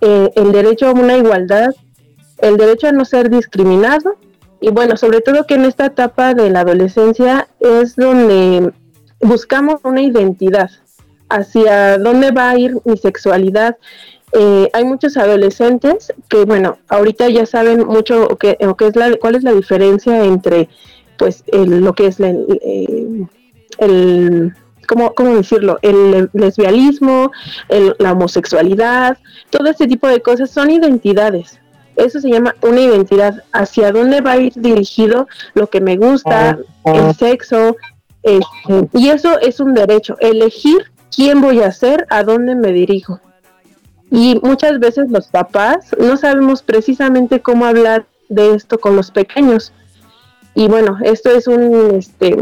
eh, el derecho a una igualdad, el derecho a no ser discriminado y bueno, sobre todo que en esta etapa de la adolescencia es donde buscamos una identidad hacia dónde va a ir mi sexualidad. Eh, hay muchos adolescentes que, bueno, ahorita ya saben mucho o que, es la, cuál es la diferencia entre, pues, lo que es la, eh, el ¿cómo, cómo decirlo? El lesbianismo, la homosexualidad, todo este tipo de cosas son identidades. Eso se llama una identidad. ¿Hacia dónde va a ir dirigido lo que me gusta, el sexo? Este, y eso es un derecho, elegir quién voy a ser, a dónde me dirijo. Y muchas veces los papás no sabemos precisamente cómo hablar de esto con los pequeños. Y bueno, esto es un, este,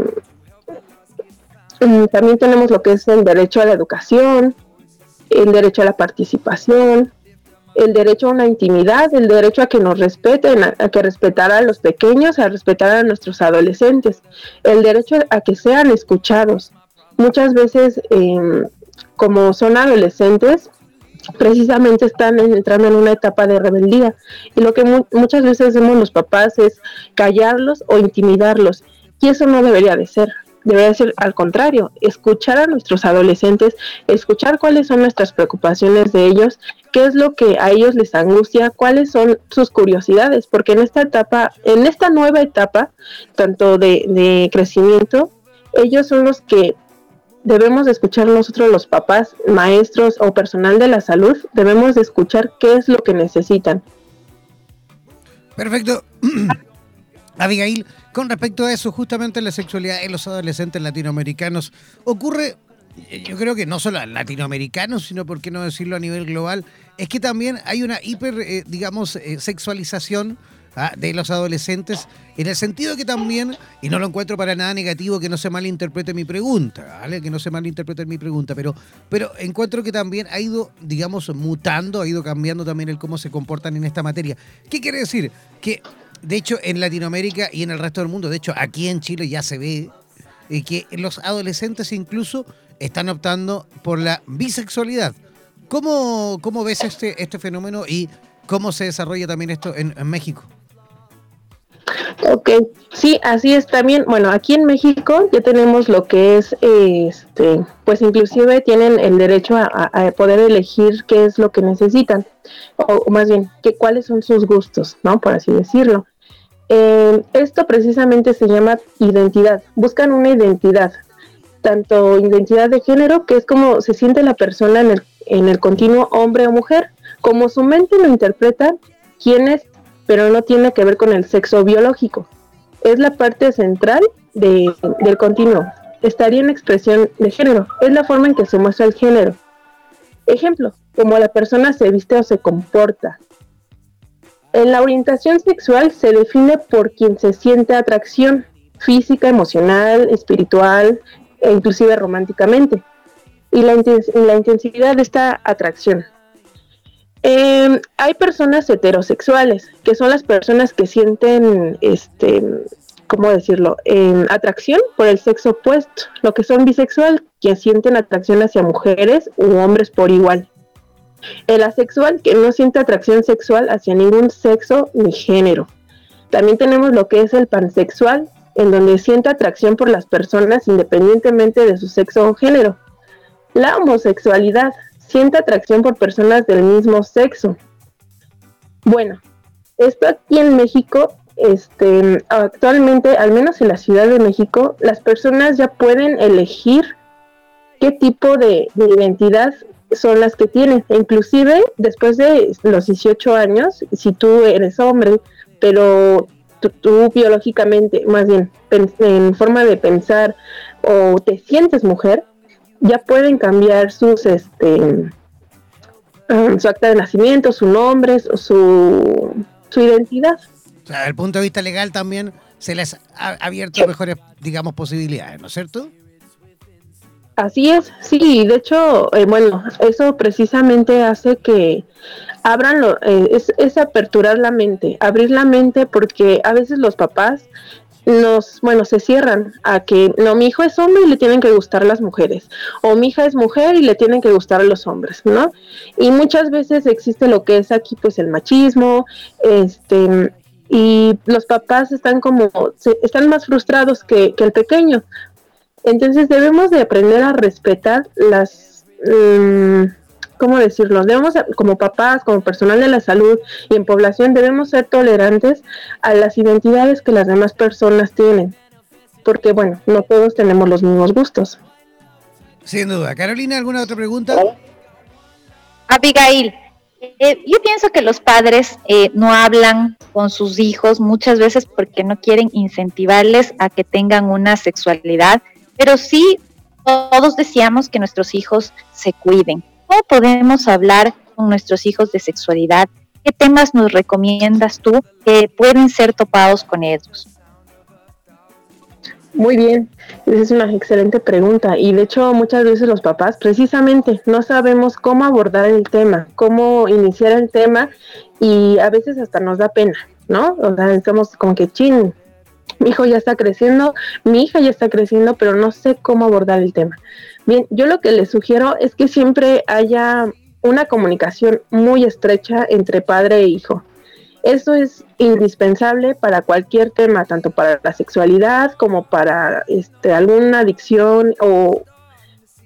también tenemos lo que es el derecho a la educación, el derecho a la participación, el derecho a una intimidad, el derecho a que nos respeten, a, que respetar a los pequeños, a respetar a nuestros adolescentes, el derecho a que sean escuchados muchas veces em, como son adolescentes, precisamente están entrando en una etapa de rebeldía. Y lo que muchas veces hacemos los papás es callarlos o intimidarlos. Y eso no debería de ser. Debería ser al contrario, escuchar a nuestros adolescentes, escuchar cuáles son nuestras preocupaciones de ellos, qué es lo que a ellos les angustia, cuáles son sus curiosidades, porque en esta etapa, en esta nueva etapa, tanto de, de crecimiento, ellos son los que debemos de escuchar nosotros los papás, maestros o personal de la salud, debemos de escuchar qué es lo que necesitan. Perfecto. Abigail, con respecto a eso, justamente la sexualidad en los adolescentes latinoamericanos ocurre, yo creo que no solo a latinoamericanos, sino por qué no decirlo a nivel global, es que también hay una hiper, eh, digamos, eh, sexualización ¿ah? de los adolescentes, en el sentido que también, y no lo encuentro para nada negativo que no se malinterprete mi pregunta, ¿vale? que no se malinterprete mi pregunta, pero, pero encuentro que también ha ido, digamos, mutando, ha ido cambiando también el cómo se comportan en esta materia. ¿Qué quiere decir? Que, de hecho, en Latinoamérica y en el resto del mundo, de hecho, aquí en Chile ya se ve eh, que los adolescentes incluso están optando por la bisexualidad. ¿Cómo, cómo ves este, este fenómeno y cómo se desarrolla también esto en México? Ok, sí, así es también. Bueno, aquí en México ya tenemos lo que es, este, pues inclusive tienen el derecho a, poder elegir qué es lo que necesitan, o, más bien, que, cuáles son sus gustos, ¿no? Por así decirlo. Eh, esto precisamente se llama identidad. Buscan una identidad, tanto identidad de género, que es como se siente la persona en el, en el continuo hombre o mujer, como su mente lo interpreta, quién es pero no tiene que ver con el sexo biológico. Es la parte central del continuo. Estaría en expresión de género. Es la forma en que se muestra el género. Ejemplo, como la persona se viste o se comporta. En la orientación sexual se define por quien se siente atracción física, emocional, espiritual e inclusive románticamente. Y la, la intensidad de esta atracción. Eh, hay personas heterosexuales, que son las personas que sienten, este, ¿cómo decirlo?, atracción por el sexo opuesto, lo que son bisexual, que sienten atracción hacia mujeres u hombres por igual. El asexual, que no siente atracción sexual hacia ningún sexo ni género. También tenemos lo que es el pansexual, en donde siente atracción por las personas independientemente de su sexo o género. La homosexualidad, siente atracción por personas del mismo sexo. Bueno, esto aquí en México, este, actualmente, al menos en la Ciudad de México, las personas ya pueden elegir qué tipo de, identidad son las que tienen. E inclusive, después de los 18 años, si tú eres hombre, pero tú, biológicamente, más bien en forma de pensar o te sientes mujer, ya pueden cambiar sus, este, ah, su acta de nacimiento, su nombre, su, su identidad. O sea, desde el punto de vista legal también se les ha abierto mejores, digamos, posibilidades, ¿no es cierto? Así es, sí, de hecho, eh, bueno, eso precisamente hace que abran, lo, eh, es, es, aperturar la mente, abrir la mente porque a veces los papás nos, bueno, se cierran a que no, mi hijo es hombre y le tienen que gustar las mujeres, o mi hija es mujer y le tienen que gustar los hombres, ¿no? Y muchas veces existe lo que es aquí, pues el machismo, este, y los papás están como, están más frustrados que, el pequeño. Entonces debemos de aprender a respetar las... Mm, ¿cómo decirlo? Debemos, como papás, como personal de la salud y en población, debemos ser tolerantes a las identidades que las demás personas tienen. Porque, bueno, no todos tenemos los mismos gustos. Sin duda. Carolina, ¿alguna otra pregunta? Abigail, eh, yo pienso que los padres eh, no hablan con sus hijos muchas veces porque no quieren incentivarles a que tengan una sexualidad, pero sí todos deseamos que nuestros hijos se cuiden. ¿Cómo podemos hablar con nuestros hijos de sexualidad? ¿Qué temas nos recomiendas tú que pueden ser topados con ellos? Muy bien, esa es una excelente pregunta y de hecho muchas veces los papás precisamente no sabemos cómo abordar el tema, cómo iniciar el tema y a veces hasta nos da pena, ¿no? O sea, estamos como que chin, mi hijo ya está creciendo, mi hija ya está creciendo, pero no sé cómo abordar el tema. Bien, yo lo que les sugiero es que siempre haya una comunicación muy estrecha entre padre e hijo. Eso es indispensable para cualquier tema, tanto para la sexualidad como para este, alguna adicción o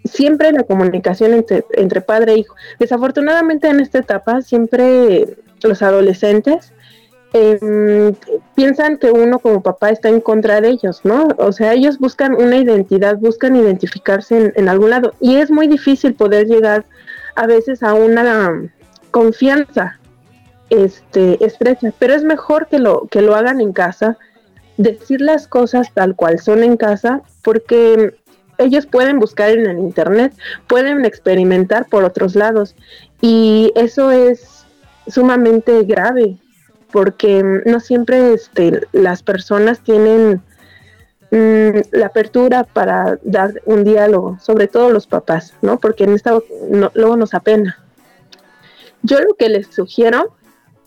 siempre la comunicación entre, entre padre e hijo. Desafortunadamente en esta etapa siempre los adolescentes eh, piensan que uno como papá está en contra de ellos, ¿no? O sea, ellos buscan una identidad, buscan identificarse en, algún lado. Y es muy difícil poder llegar a veces a una confianza este, estrecha, pero es mejor que lo, que lo hagan en casa, decir las cosas tal cual son en casa, porque ellos pueden buscar en el internet, pueden experimentar por otros lados. Y eso es sumamente grave porque no siempre este, las personas tienen mm, la apertura para dar un diálogo, sobre todo los papás, ¿no? Porque en esta luego nos apena. Yo lo que les sugiero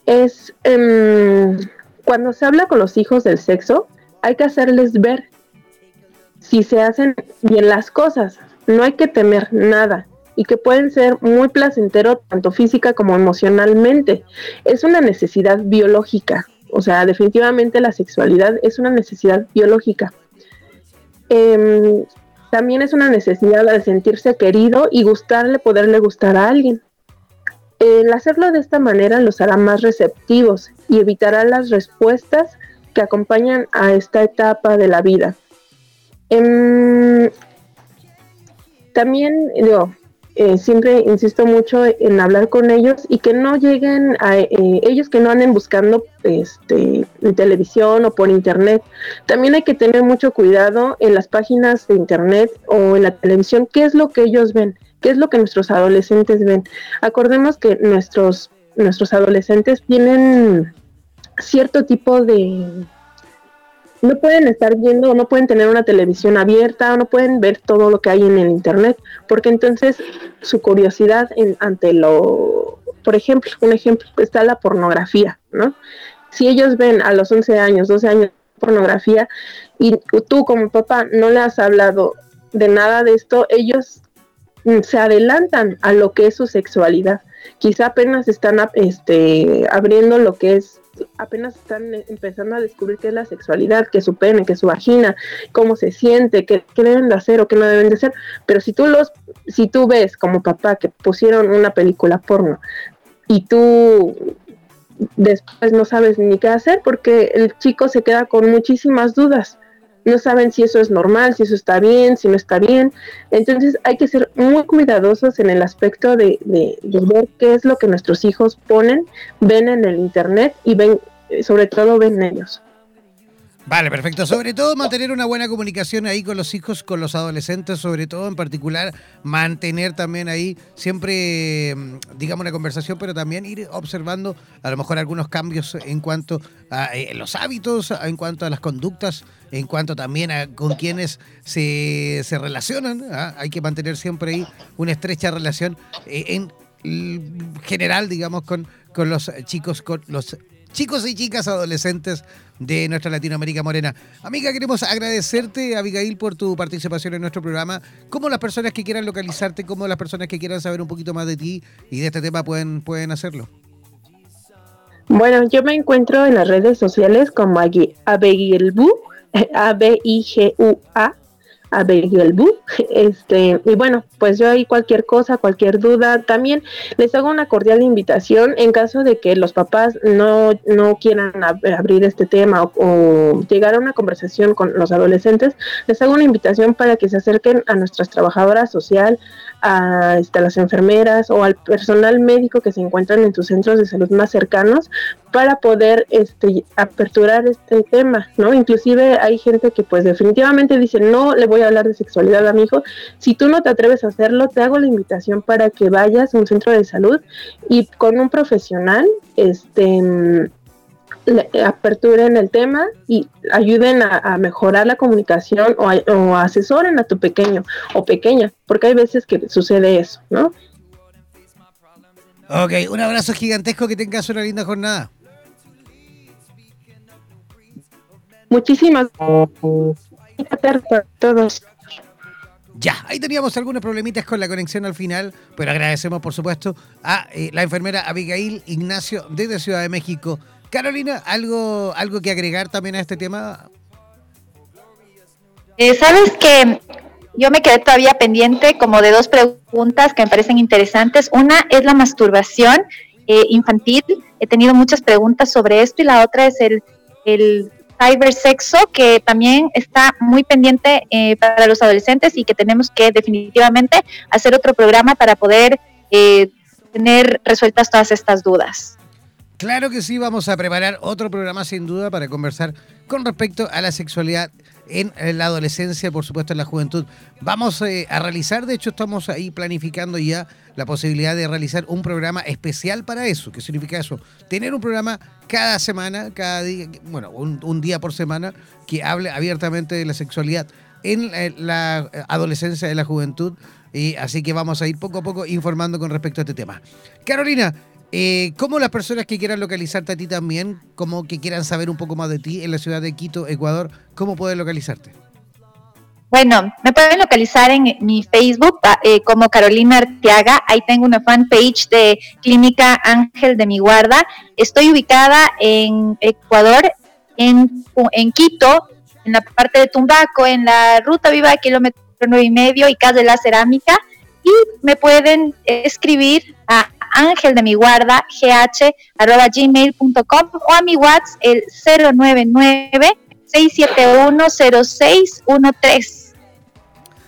es em, cuando se habla con los hijos del sexo, hay que hacerles ver si se hacen bien las cosas. No hay que temer nada y que pueden ser muy placenteros tanto física como emocionalmente. Es una necesidad biológica, o sea, definitivamente la sexualidad es una necesidad biológica. Em, también es una necesidad de sentirse querido y gustarle, poderle gustar a alguien. El hacerlo de esta manera los hará más receptivos y evitará las respuestas que acompañan a esta etapa de la vida. Em, también digo, eh, siempre insisto mucho en hablar con ellos y que no lleguen a eh, ellos que no anden buscando este, en televisión o por internet. También hay que tener mucho cuidado en las páginas de internet o en la televisión, qué es lo que ellos ven, qué es lo que nuestros adolescentes ven. Acordemos que nuestros, nuestros adolescentes tienen cierto tipo de no pueden estar viendo, no pueden tener una televisión abierta, no pueden ver todo lo que hay en el internet, porque entonces su curiosidad en, ante lo, por ejemplo, un ejemplo, está la pornografía, ¿no? Si ellos ven a los 11 años, 12 años pornografía y tú como papá no le has hablado de nada de esto, ellos se adelantan a lo que es su sexualidad. Quizá apenas están este, abriendo lo que es apenas están empezando a descubrir qué es la sexualidad, qué es su pene, qué es su vagina, cómo se siente, qué, deben de hacer o qué no deben de hacer. Pero si tú los, si tú ves como papá que pusieron una película porno y tú después no sabes ni qué hacer porque el chico se queda con muchísimas dudas no saben si eso es normal, si eso está bien, si no está bien. Entonces hay que ser muy cuidadosos en el aspecto de, de, ver qué es lo que nuestros hijos ponen, ven en el Internet y ven, sobre todo ven ellos. Vale, perfecto. Sobre todo mantener una buena comunicación ahí con los hijos, con los adolescentes, sobre todo en particular mantener también ahí siempre, mm, digamos, una conversación, pero también ir observando a lo mejor algunos cambios en cuanto a eh, los hábitos, en cuanto a las conductas, en cuanto también a con quienes se, se relacionan. ¿ah? Hay que mantener siempre ahí una estrecha relación eh, en general, digamos, con, con los chicos, con los chicos y chicas adolescentes de nuestra Latinoamérica Morena. Amiga, queremos agradecerte, Abigail, por tu participación en nuestro programa. ¿Cómo las personas que quieran localizarte, cómo las personas que quieran saber un poquito más de ti y de este tema pueden, pueden hacerlo? Bueno, yo me encuentro en las redes sociales como Abigail Bu, A-B-I-G-U-A, Abigail Bu. Este, y bueno, pues yo ahí cualquier cosa, cualquier duda, también les hago una cordial invitación en caso de que los papás no, no quieran abrir este tema o, o, llegar a una conversación con los adolescentes, les hago una invitación para que se acerquen a nuestras trabajadoras social, a, este, las enfermeras o al personal médico que se encuentran en sus centros de salud más cercanos para poder este, aperturar este tema, ¿no? Inclusive hay gente que pues definitivamente dice, no le voy a hablar de sexualidad a mi hijo, si tú no te atreves a hacerlo, te hago la invitación para que vayas a un centro de salud y con un profesional, este aperturen el tema y ayuden a, mejorar la comunicación o, asesoren a tu pequeño o pequeña, porque hay veces que sucede eso, ¿no? Ok, un abrazo gigantesco, que tengas una linda jornada. Muchísimas gracias a todos. Ya, ahí teníamos algunos problemitas con la conexión al final, pero agradecemos por supuesto a eh, la enfermera Abigail Ignacio desde Ciudad de México. Carolina, ¿algo, algo que agregar también a este tema? Eh, Sabes que yo me quedé todavía pendiente como de dos preguntas que me parecen interesantes. Una es la masturbación eh, infantil. He tenido muchas preguntas sobre esto y la otra es el, el cibersexo, que también está muy pendiente eh, para los adolescentes y que tenemos que definitivamente hacer otro programa para poder eh, tener resueltas todas estas dudas. Claro que sí, vamos a preparar otro programa sin duda para conversar con respecto a la sexualidad en la adolescencia, por supuesto en la juventud. Vamos eh, a realizar, de hecho estamos ahí planificando ya la posibilidad de realizar un programa especial para eso. ¿Qué significa eso? Tener un programa cada semana, cada día, bueno, un, día por semana que hable abiertamente de la sexualidad en eh, la adolescencia y la juventud. Y así que vamos a ir poco a poco informando con respecto a este tema. Carolina, eh, ¿cómo las personas que quieran localizarte a ti también, como que quieran saber un poco más de ti en la ciudad de Quito, Ecuador, cómo pueden localizarte? Bueno, me pueden localizar en mi Facebook ah, eh, como Carolina Arteaga. Ahí tengo una fanpage de Clínica Ángel de mi Guarda. Estoy ubicada en Ecuador, en, en Quito, en la parte de Tumbaco, en la ruta viva kilómetro nueve y medio y casa de la cerámica. Y me pueden escribir a ángel de mi guarda gh arroba gmail.com o a mi WhatsApp el 099 671 0613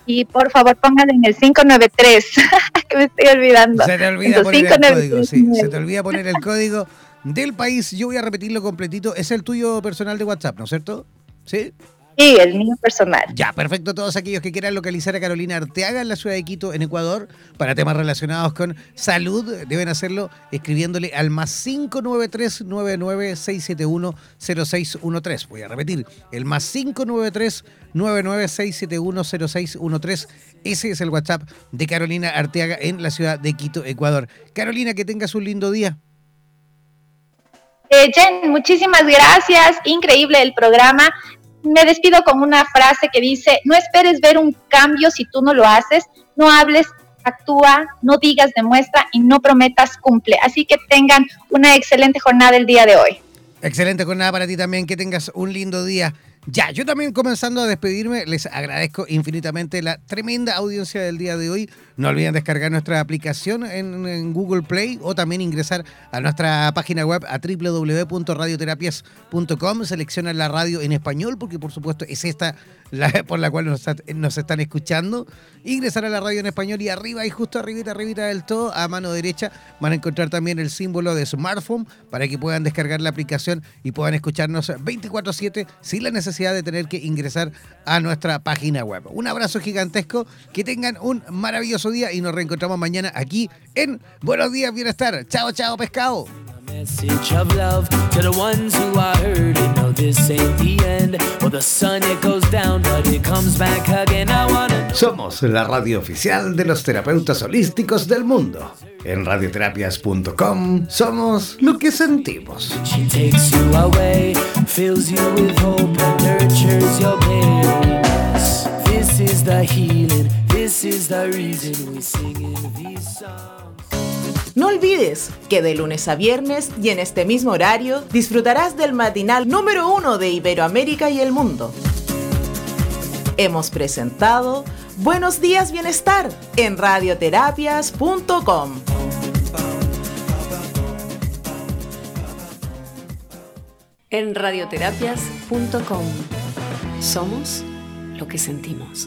y por favor pónganle en el 593 que me estoy olvidando se te olvida Entonces, poner el 593. código sí, se te olvida poner el código del país yo voy a repetirlo completito es el tuyo personal de WhatsApp ¿no es cierto? ¿sí? Sí el mío personal Ya, perfecto. Todos aquellos que quieran localizar a Carolina Arteaga en la ciudad de Quito, en Ecuador, para temas relacionados con salud, deben hacerlo escribiéndole al más 593-99-671-0613. Voy a repetir, el más 593-99-671-0613. Ese es el WhatsApp de Carolina Arteaga en la ciudad de Quito, Ecuador. Carolina, que tengas un lindo día. Eh, Jen, muchísimas gracias. Increíble el programa. Me despido con una frase que dice, no esperes ver un cambio si tú no lo haces, no hables, actúa, no digas, demuestra y no prometas, cumple. Así que tengan una excelente jornada el día de hoy. Excelente jornada para ti también, que tengas un lindo día. Ya, yo también comenzando a despedirme, les agradezco infinitamente la tremenda audiencia del día de hoy. No olviden descargar nuestra aplicación en, Google Play o también ingresar a nuestra página web a www.radioterapias.com. Seleccionan la radio en español porque por supuesto es esta la, por la cual nos, nos están escuchando. Ingresar a la radio en español y arriba y justo arribita, arribita del todo, a mano derecha, van a encontrar también el símbolo de smartphone para que puedan descargar la aplicación y puedan escucharnos 24/7 sin la necesidad de tener que ingresar a nuestra página web. Un abrazo gigantesco, que tengan un maravilloso día y nos reencontramos mañana aquí en Buenos Días Bienestar. Chao, chao, pescado. Message of love to the ones who are hurting. No, this ain't the end. Well, the sun it goes down, but it comes back again. I wanna. Somos la radio oficial de los terapeutas holísticos del mundo. En radioterapias.com somos lo que sentimos. She takes you away, fills you with hope, and nurtures your pains. This is the healing. This is the reason we sing these songs. No olvides que de lunes a viernes y en este mismo horario disfrutarás del matinal número uno de Iberoamérica y el mundo. Hemos presentado Buenos días Bienestar en radioterapias.com. En radioterapias.com somos lo que sentimos.